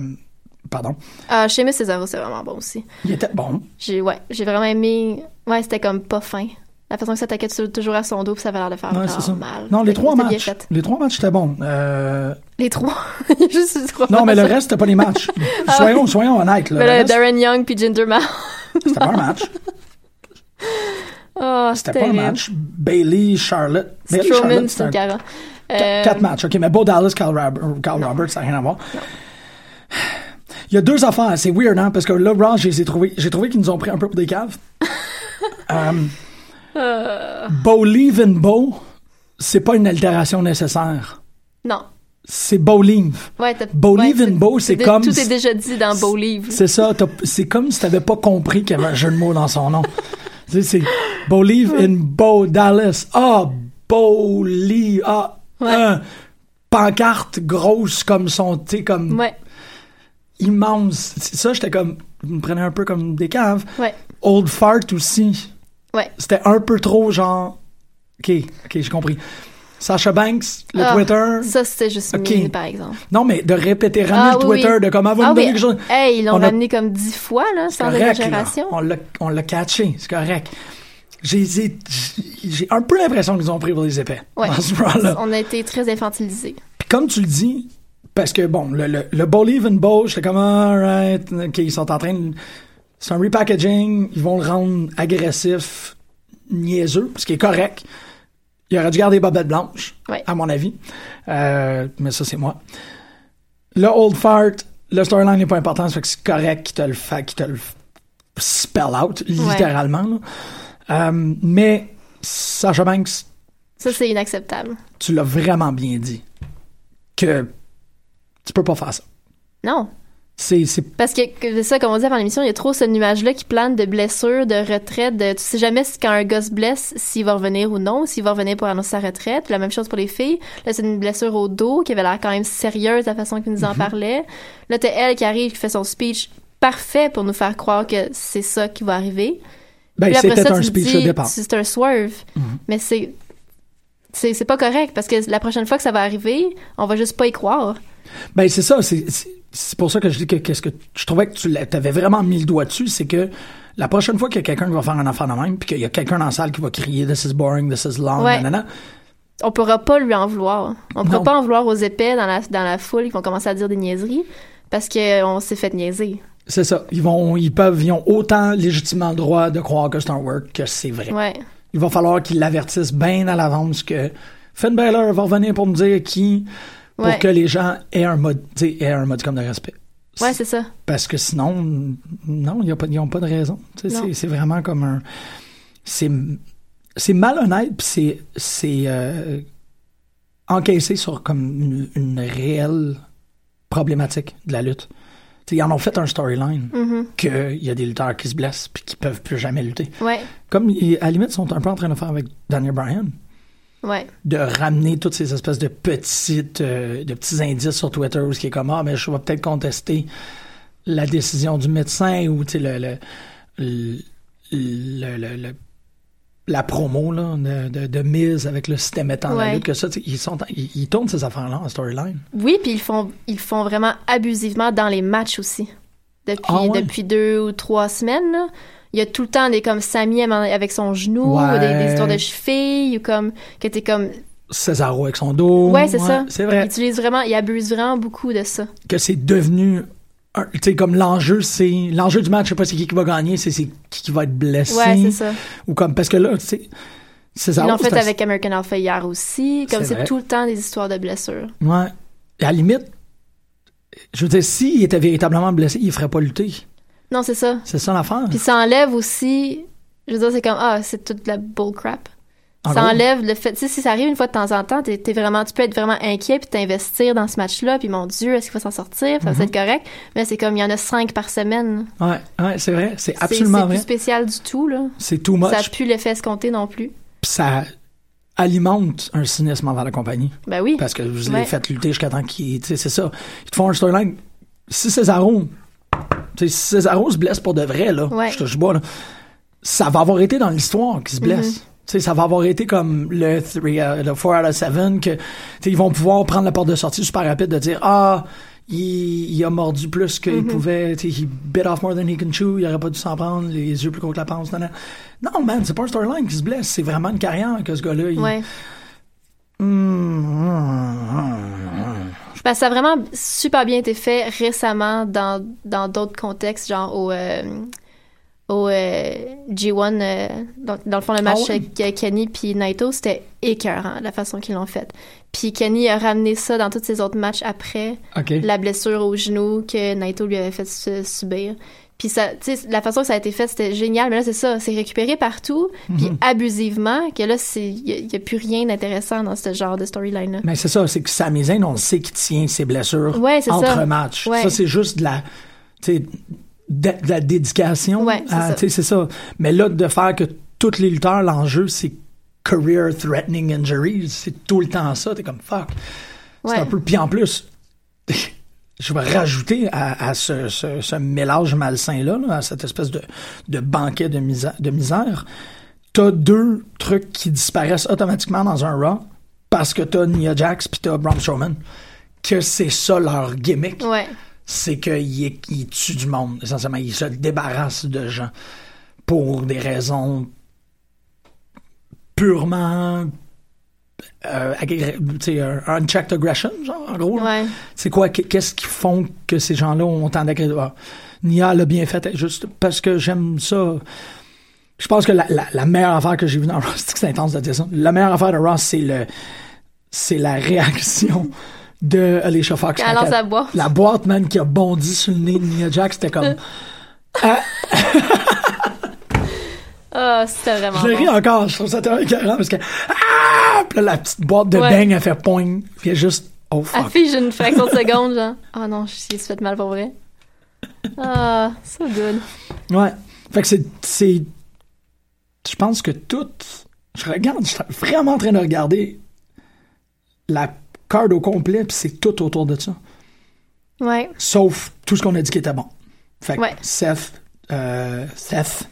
pardon. Ah, Sheamus Cesaro, c'est vraiment bon aussi. Il était bon. J'ai, ouais, j'ai vraiment aimé. Ouais, c'était comme pas fin. La façon que ça attaquait tou- toujours à son dos puis ça avait l'air de faire Ouais, vraiment c'est ça. mal. Non, les trois c'était bien matchs. fait. Les trois matchs étaient bons. Euh, Les trois? Juste les trois. non, mais le reste, c'était pas les matchs. soyons, soyons honnêtes. Là. Mais Le reste, Darren Young puis Jinder Mahal. C'était pas un match. Oh, C'était pas un match. Bailey, Charlotte. Bailey, Strowman, Charlotte, c'est un. Qu- Euh, Quatre matchs, ok, mais Bo Dallas, Carl, Rob- Carl Roberts, ça n'a rien à voir. Il y a deux affaires, c'est weird, hein, parce que là, Raw, j'ai trouvé, trouvé qu'ils nous ont pris un peu pour des caves. um, Bo leave and Bo, c'est pas une altération nécessaire. Non. C'est Bo leave. Ouais, t'as- Bo ouais, leave and Bo, c'est comme. Tout est déjà dit dans Bo Leave. C'est ça, c'est comme si t'avais pas compris qu'il y avait un jeu de mots dans son nom. tu sais, c'est Bo leave in Bo Dallas. Ah, Bo leave. Ah, Ouais. un pancarte grosse comme son, tu sais, comme Ouais, immense. Ça, j'étais comme, vous me prenez un peu comme des caves. ouais, Old Fart aussi. ouais. C'était un peu trop genre. Ok, ok, j'ai compris. Sasha Banks, le Ah, Twitter. Ça, c'était juste Ok. mine, par exemple. Non, mais de répéter, ramener Ah, le oui, Twitter, oui. de comment vous me Ah donner oui, quelque chose. hey, ils l'ont On a- ramené comme dix fois, là, sans correct, là. exagération. On l'a, on l'a catché, c'est correct. J'ai, un peu l'impression qu'ils ont pris pour les épais Ouais. dans ce Raw-là. On a été très infantilisés. Puis comme tu le dis, parce que bon, le, le, le Believe in Bow, j'étais comme, alright, ok, ils sont en train de. C'est un repackaging, ils vont le rendre agressif, niaiseux, ce qui est correct. Il aurait dû garder Bobette Blanche, Ouais. à mon avis. Euh, mais ça, c'est moi. Le Old Fart, le storyline n'est pas important, ça fait que c'est correct qu'il te le fait, qu'il te le spell out, littéralement. là. Euh, mais Sasha Banks, Ça, c'est inacceptable. tu l'as vraiment bien dit. Que tu peux pas faire ça. Non. C'est, Parce que, que c'est ça, comme on disait avant l'émission, il y a trop ce nuage-là qui plane de blessures, de retraite. De, tu sais jamais si quand un gars se blesse, s'il va revenir ou non, s'il va revenir pour annoncer sa retraite. La même chose pour les filles. Là, c'est une blessure au dos qui avait l'air quand même sérieuse, la façon qu'il nous en parlait. Là, t'as elle qui arrive, qui fait son speech parfait pour nous faire croire que c'est ça qui va arriver. Ben, c'était un speech au départ. Mhm. C'est un swerve. Mais c'est. C'est pas correct parce que la prochaine fois que ça va arriver, on va juste pas y croire. Ben, c'est ça. C'est, pour ça que je dis que qu'est-ce que je trouvais que tu t'avais vraiment mis le doigt dessus, c'est que la prochaine fois qu'il y a quelqu'un qui va faire un enfant de même, puis qu'il y a quelqu'un dans la salle qui va crier This is boring, this is long, Ouais. nanana, On pourra pas lui en vouloir. On pourra Non. pas en vouloir aux épais dans la, dans la foule qui vont commencer à dire des niaiseries parce qu'on s'est fait niaiser. C'est ça. Ils vont, ils peuvent, ils ont autant légitimement le droit de croire que c'est un work que c'est vrai. Ouais. il va falloir qu'ils l'avertissent bien à l'avance que Finn Balor va revenir pour me dire qui, pour Ouais. que les gens aient un mode, aient un modicum de respect. Ouais, c'est ça. Parce que sinon, non, ils n'ont pas de raison. C'est vraiment comme un. C'est c'est malhonnête, puis c'est c'est euh, encaissé sur comme une, une réelle problématique de la lutte. Ils en ont fait un storyline Mhm. qu'il y a des lutteurs qui se blessent puis qui peuvent plus jamais lutter. Ouais, Comme ils, à la limite, ils sont un peu en train de faire avec Daniel Bryan ouais. de ramener toutes ces espèces de petites euh, de petits indices sur Twitter où ce qui est comme ah mais je vais peut-être contester la décision du médecin ou le, le- le- le- la promo là, de, de, de Miz avec le système étant la Ouais. lutte que ça ils sont ils, ils tournent ces affaires là en storyline Oui, puis ils font, ils font vraiment abusivement dans les matchs aussi. Depuis, Ah ouais? depuis deux ou trois semaines, là. Il y a tout le temps des comme Samy avec son genou, Ouais. ou des, des histoires de chevilles, ou comme, que t'es comme, Cesaro avec son dos Ouais, c'est ça. c'est ils vrai utilisent vraiment, ils abusent vraiment beaucoup de ça. que c'est devenu sais comme l'enjeu c'est l'enjeu du match je sais pas c'est qui qui va gagner c'est c'est qui qui va être blessé Ouais, c'est ça. ou comme parce que là tu sais Ils Cesaro l'ont fait c'est avec American Alpha hier aussi, comme C'est c'est tout le temps des histoires de blessures. Ouais. Et à la limite, je veux dire, s'il était véritablement blessé, il ferait pas lutter. Non, c'est ça. C'est ça l'affaire. Puis ça enlève aussi, je veux dire, c'est comme, ah, c'est toute la bull crap. En ça gros. enlève le fait, tu sais, si ça arrive une fois de temps en temps, t'es, vraiment, tu peux être vraiment inquiet puis t'investir dans ce match-là, puis mon Dieu, est-ce qu'il va s'en sortir, ça va Mhm. être correct. Mais c'est comme, il y en a cinq par semaine. Ouais, ouais, c'est vrai. C'est C'est- absolument c'est vrai. plus spécial du tout, là. C'est too much. Ça plus l'effet escompté non plus. Puis ça alimente un cynisme envers la compagnie. Ben oui. Parce que vous les Ouais. faites lutter jusqu'à temps qu'ils. Tu sais, c'est ça. Ils te font un storyline. Si Cesaro. Tu sais, si se blesse pour de vrai, là. Ouais. Je te je bois, là. Ça va avoir été dans l'histoire qu'il se blesse. Mhm. Sais, ça va avoir été comme le 3 le 4 out of 7 que ils vont pouvoir prendre la porte de sortie super rapide de dire ah il, il a mordu plus qu'il Mhm. pouvait tu sais, he bit off more than he can chew il aurait pas dû s'en prendre les yeux plus gros que la panse non, non. non man c'est pas un storyline qui se blesse c'est vraiment une carrière que ce gars-là il... Ouais. Mm, que ça a vraiment super bien été fait récemment dans dans d'autres contextes, genre au euh, au euh, G1, euh, dans, dans le fond le match Ah ouais? avec euh, Kenny puis Naito, c'était écœurant la façon qu'ils l'ont fait. Puis Kenny a ramené ça dans tous ses autres matchs après la blessure au genou que Naito lui avait fait su- subir. Puis ça, la façon que ça a été fait, c'était génial. Mais là, c'est ça, c'est récupéré partout, puis Mhm. abusivement, que là, il y, a plus rien d'intéressant dans ce genre de storyline-là. mais c'est ça c'est que Sami Zayn on le sait qu'il tient ses blessures Ouais, c'est entre ça. matchs Ouais. ça c'est juste de la de, de la dédication Ouais, c'est ça. mais là de faire que tous les lutteurs l'enjeu c'est career threatening injuries c'est tout le temps ça t'es comme fuck Ouais. c'est un peu puis en plus je vais rajouter à, à ce, ce, ce mélange malsain là, à cette espèce de, de banquet de misère, de misère t'as deux trucs qui disparaissent automatiquement dans un Raw parce que t'as Nia Jax puis t'as Braun Strowman que c'est ça leur gimmick Ouais. C'est qu'ils ils tuent du monde essentiellement ils se débarrassent de gens pour des raisons purement euh, un unchecked aggression genre en gros. Ouais. c'est quoi qu- qu'est-ce qui font que ces gens-là ont tant d'agré ah, Nia l'a bien fait juste parce que j'aime ça je pense que la, la, la meilleure affaire que j'ai vue dans Ross, c'est que c'est intense de dire ça. La meilleure affaire de Ross, c'est le, c'est la réaction de elle Quand lance elle- la boîte. La boîte, man, qui a bondi sur le nez de Nia Jax, c'était comme, Ah, c'était vraiment je ris bon. encore, je trouve ça tellement écœurant parce que, ah! Puis là, la petite boîte de Ouais. bang, elle fait poing, puis elle juste, oh Elle fuck. fige une fraction de seconde, genre. Ah non, je suis fait mal pour vrai. Ah, so good. Ouais. Fait que c'est, c'est, je pense que tout, je regarde, je suis vraiment en train de regarder la carte au complet, puis c'est tout autour de ça. Ouais. Sauf tout ce qu'on a dit qui était bon. Fait que Ouais. Seth, euh, Seth,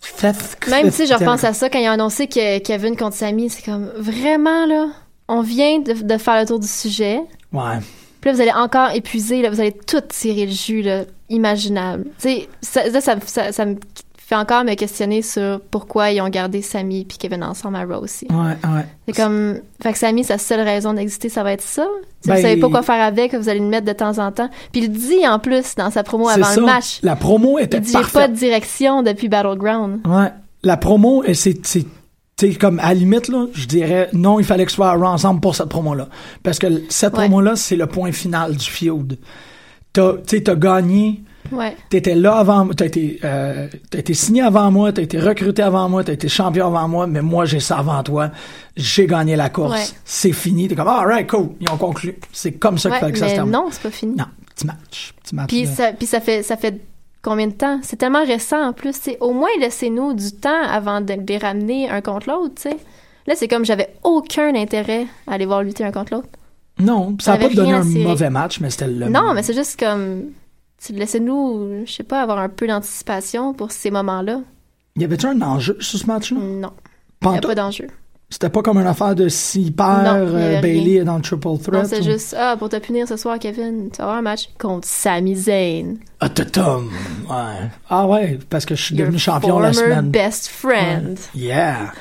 Seth. Même, sais, je repense à ça quand ils ont annoncé que Kevin contre Sami, c'est comme, vraiment, là, on vient de, de faire le tour du sujet. Ouais. Puis là, vous allez encore épuiser, là, vous allez tout tirer le jus, là, imaginable. Tu sais, ça, ça- ça me fait encore me questionner sur pourquoi ils ont gardé Sami puis Kevin ensemble à Raw aussi. Ouais, ouais. C'est comme, fait que Sami, sa seule raison d'exister, ça va être ça. Si Ben, vous savez pas quoi faire avec, vous allez le mettre de temps en temps. Puis il dit en plus dans sa promo avant ça. le match. La promo était Il dit pas de direction depuis Battleground. Ouais. La promo, c'est, c'est comme à la limite, là, je dirais non, il fallait que ce soit à Raw ensemble pour cette promo-là. Parce que cette Ouais. promo-là, c'est le point final du feud. T'as, tu sais, t'as gagné, Ouais. t'étais là avant, t'as été, euh, t'as été signé avant moi, t'as été recruté avant moi, t'as été champion avant moi, mais moi j'ai ça avant toi. J'ai gagné la course. Ouais. C'est fini. T'es comme, alright, cool. Ils ont conclu. C'est comme ça qu'il Ouais, fallait que ça se termine. non, c'est pas fini. Non, petit match. Petit match. Puis ça, puis ça fait, ça fait combien de temps? C'est tellement récent en plus. Au moins, laissez-nous du temps avant de les ramener un contre l'autre. tu sais. Là, c'est comme j'avais aucun intérêt à aller voir lutter un contre l'autre. Non, ça n'a pas donné un mauvais match, mais c'était le. Non, mais c'est juste comme. Tu- Laissez-nous, je sais pas, avoir un peu d'anticipation pour ces moments-là? Y avait-tu un enjeu sur ce match-là? Non, il n'y a pas d'enjeu. C'était pas comme une affaire de s'il perd, euh, Bailey est dans le triple Non, threat. c'est ou- juste, ah, pour te punir ce soir, Kevin, tu vas avoir un match contre Sami Zayn. Ah. Ouais. Ah ouais, parce que je suis devenu champion la semaine. best friend. Yeah.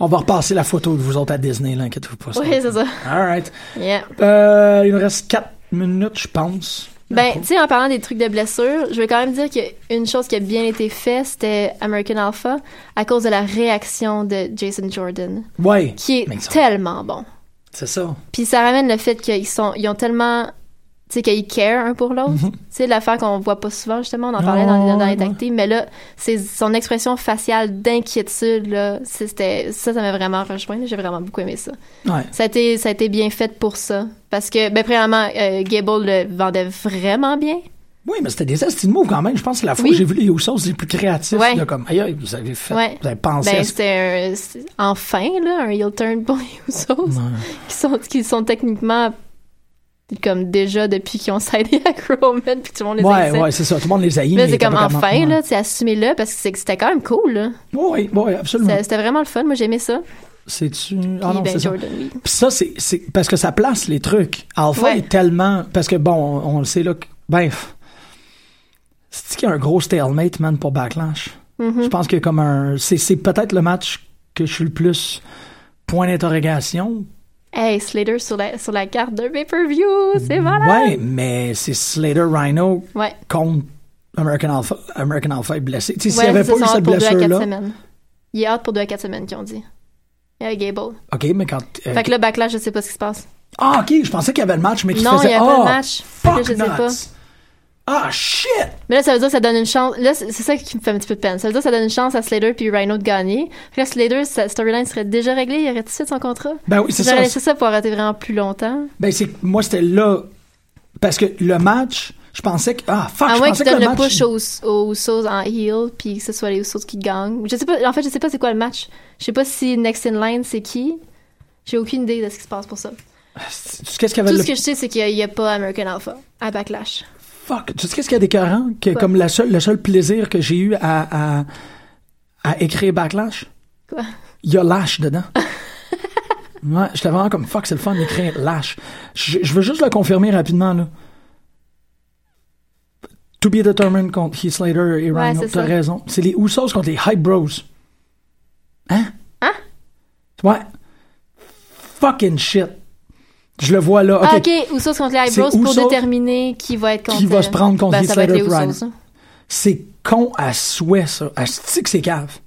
On va repasser la photo de vous autres à Disney, là, inquiétez-vous pas. Oui, c'est ça. All right. Yeah. Euh, il nous reste 4 minutes, je pense. Ben, tu sais, en parlant des trucs de blessures, je vais quand même dire qu'une chose qui a bien été faite, c'était American Alpha, à cause de la réaction de Jason Jordan, Ouais, qui est tellement bon. c'est ça. Puis ça ramène le fait qu'ils sont, ils ont tellement, sais, qu'ils care un pour l'autre. Tu sais, l'affaire qu'on voit pas souvent, justement, on en parlait dans, Non, dans les ouais. tag teams, mais là, c'est son expression faciale d'inquiétude, là, c'était, ça, ça m'a vraiment rejoint, j'ai vraiment beaucoup aimé ça. Ouais. Ça a été, ça a été bien fait pour ça. Parce que, ben, premièrement, euh, Gable le vendait vraiment bien. Oui, mais c'était des astuces de mots quand même. Je pense que la fois Oui. où j'ai vu les Usos les plus créatifs. Ouais. là, comme, aïe, vous avez fait, Ouais. vous avez pensé à Ben, ce c'était enfin, là, un heel turn pour les Usos, qui sont, qui sont techniquement comme déjà depuis qu'ils ont sidé avec Roman, puis tout le monde les Ouais, ouais, c'est ça. Tout le monde les haït. Là, mais c'est comme enfin, ouais. là, tu assumez-le, parce que c'était quand même cool, là. Oui, oui, absolument. C'était vraiment le fun. Moi, j'aimais ça. C'est-tu. Ah non, ben, c'est ça. Jordan, oui. Puis ça, c'est, c'est parce que ça place les trucs. Alpha Ouais. est tellement. Parce que bon, on, on le sait là. que- Ben. C'est qu'il y a un gros stalemate, man, pour Backlash? Mm-hmm. Je pense que comme un. C'est, c'est peut-être le match que je suis le plus point d'interrogation. Hey, Slater sur la, sur la carte de pay-per-view, c'est malade! Ouais, mais c'est Slater Rhino Ouais. contre American Alpha. American Alpha est blessé. Tu sais, Ouais, s'il n'y avait pas eu cette blessure-là. semaines. Il est hâte pour deux à quatre semaines, qu'ils ont dit. Il y a Gable. OK, mais quand. euh, Fait que là, Backlash, je sais pas ce qui se passe. Ah, OK, je pensais qu'il y avait le match, mais qu'il Non, faisait. il y a pas Ah, de match. Fuck je sais pas. Ah, shit! Mais là, ça veut dire que ça donne une chance. Là, c'est ça qui me fait un petit peu de peine. Ça veut dire que ça donne une chance à Slater puis Rhino de gagner. Fait que là, Slater, sa storyline serait déjà réglée. Il aurait tout de suite son contrat? Ben oui, c'est J'aurais ça. laissé ça pour arrêter vraiment plus longtemps. Ben, c'est que moi, c'était là. Parce que le match, je pensais que. Ah, fuck, à je moins pensais que donnent le match. push aux, aux Usos en heel puis que ce soit les Usos qui gagnent. Je sais pas. En fait, je sais pas c'est quoi le match. Je sais pas si Next in Line c'est qui. J'ai aucune idée de ce qui se passe pour ça. Sais qu'est-ce qu'il y avait Tout le. ce que je sais, c'est qu'il n'y a, pas American Alpha à Backlash. Fuck. Tu sais qu'est-ce qu'il y a d'écœurant? Que Quoi? comme la seule, le seul plaisir que j'ai eu à, à, à écrire Backlash, Quoi? il y a Lash dedans. ouais, j'étais vraiment comme fuck, c'est le fun d'écrire Lash. Je, je veux juste le confirmer rapidement, là. To be determined contre Heath Slater et Ouais, Rhino. c'est T'as raison. C'est les Usos contre les Hype Bros. Hein? Hein? Ouais. Fucking shit. Je le vois là. Ah, OK. ok. Usos contre les Eyebrows pour Usos déterminer qui va être contre. qui va se prendre contre ben, ça Slater Usos. Rhino. C'est con à souhait, ça. Asti que c'est cave?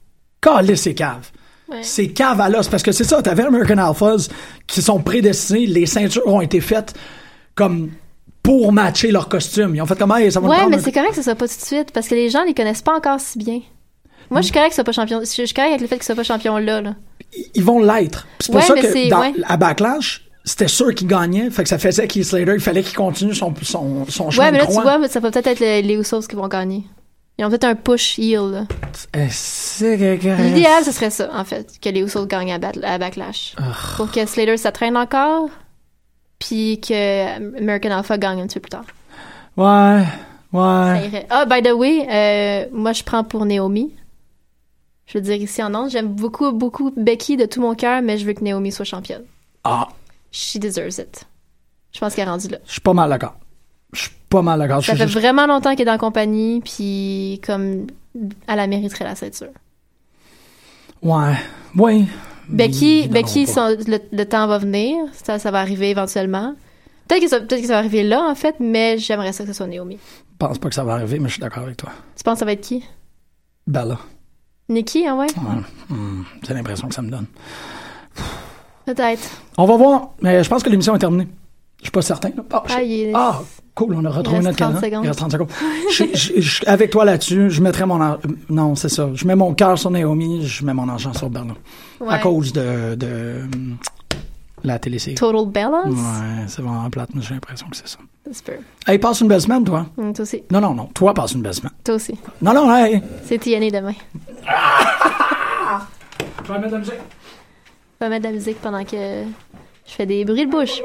Calais, c'est cave. Ouais. C'est cave à l'os. Parce que c'est ça, t'avais American Alphas qui sont prédestinés, les ceintures ont été faites comme pour matcher leur costume. Ils ont fait comment? Ça va Ouais, mais c'est correct que ce soit pas tout de suite parce que les gens les connaissent pas encore si bien. Moi, je suis correct que ce soit pas champion. Je suis correct avec le fait qu'il soit pas champion là. là. Ils vont l'être. C'est pour Ouais, ça que dans- ouais. à Backlash, c'était sûr qu'il gagnait. Fait que ça faisait qu'il Slater, il fallait qu'il continue son, son, son chemin Ouais, mais de là, tu vois, ça va peut-être être le- les Usos qui vont gagner. Ils ont peut-être un push heel. Eh, L'idéal, ce serait ça, en fait, que les Usos gagnent à, Bat- à Backlash. Pour que Slater, ça traîne encore, puis que American Alpha gagne un petit peu plus tard. Ouais, Ça ouais. irait. Ah, by the way, euh, moi, je prends pour Naomi. Je veux dire, ici en Onde, j'aime beaucoup, beaucoup Becky de tout mon cœur, mais je veux que Naomi soit championne. Ah, She deserves it. Je pense qu'elle est rendue là. je suis pas mal d'accord. Je suis pas mal d'accord. Ça fait vraiment longtemps qu'elle est dans la compagnie, puis comme elle la mériterait la ceinture. Ouais, ouais. Becky, Becky son- le, le temps va venir. Ça, ça va arriver éventuellement. Peut-être que, ça, peut-être que ça va arriver là, en fait, mais j'aimerais ça que ce soit Naomi. Je pense pas que ça va arriver, mais je suis d'accord avec toi. Tu penses que ça va être qui? Bella. Nikki, ah ouais? Ouais. Hmm, c'est l'impression que ça me donne. Peut-être. On va voir, mais je pense que l'émission est terminée. Je suis pas certain. Ah, je- Ah, est- ah, cool, on a retrouvé notre 30 cadran. secondes. Il reste 30 secondes. je, je- je- avec toi là-dessus, je mettrais mon... Non, c'est ça. Je mets mon cœur sur Naomi, je mets mon argent sur Berlin. À cause de, de la télésérie. Total Balance? Ouais, c'est vraiment plate, mais j'ai l'impression que c'est ça. Peut. Hey, passe une belle semaine, toi. Hum, toi aussi. Non, non, non. Toi, passe une belle semaine. Toi aussi. Non, non, hey. C'est TNA demain. Je vais mettre la musique. Je vais mettre de la musique pendant que je fais des bruits de bouche.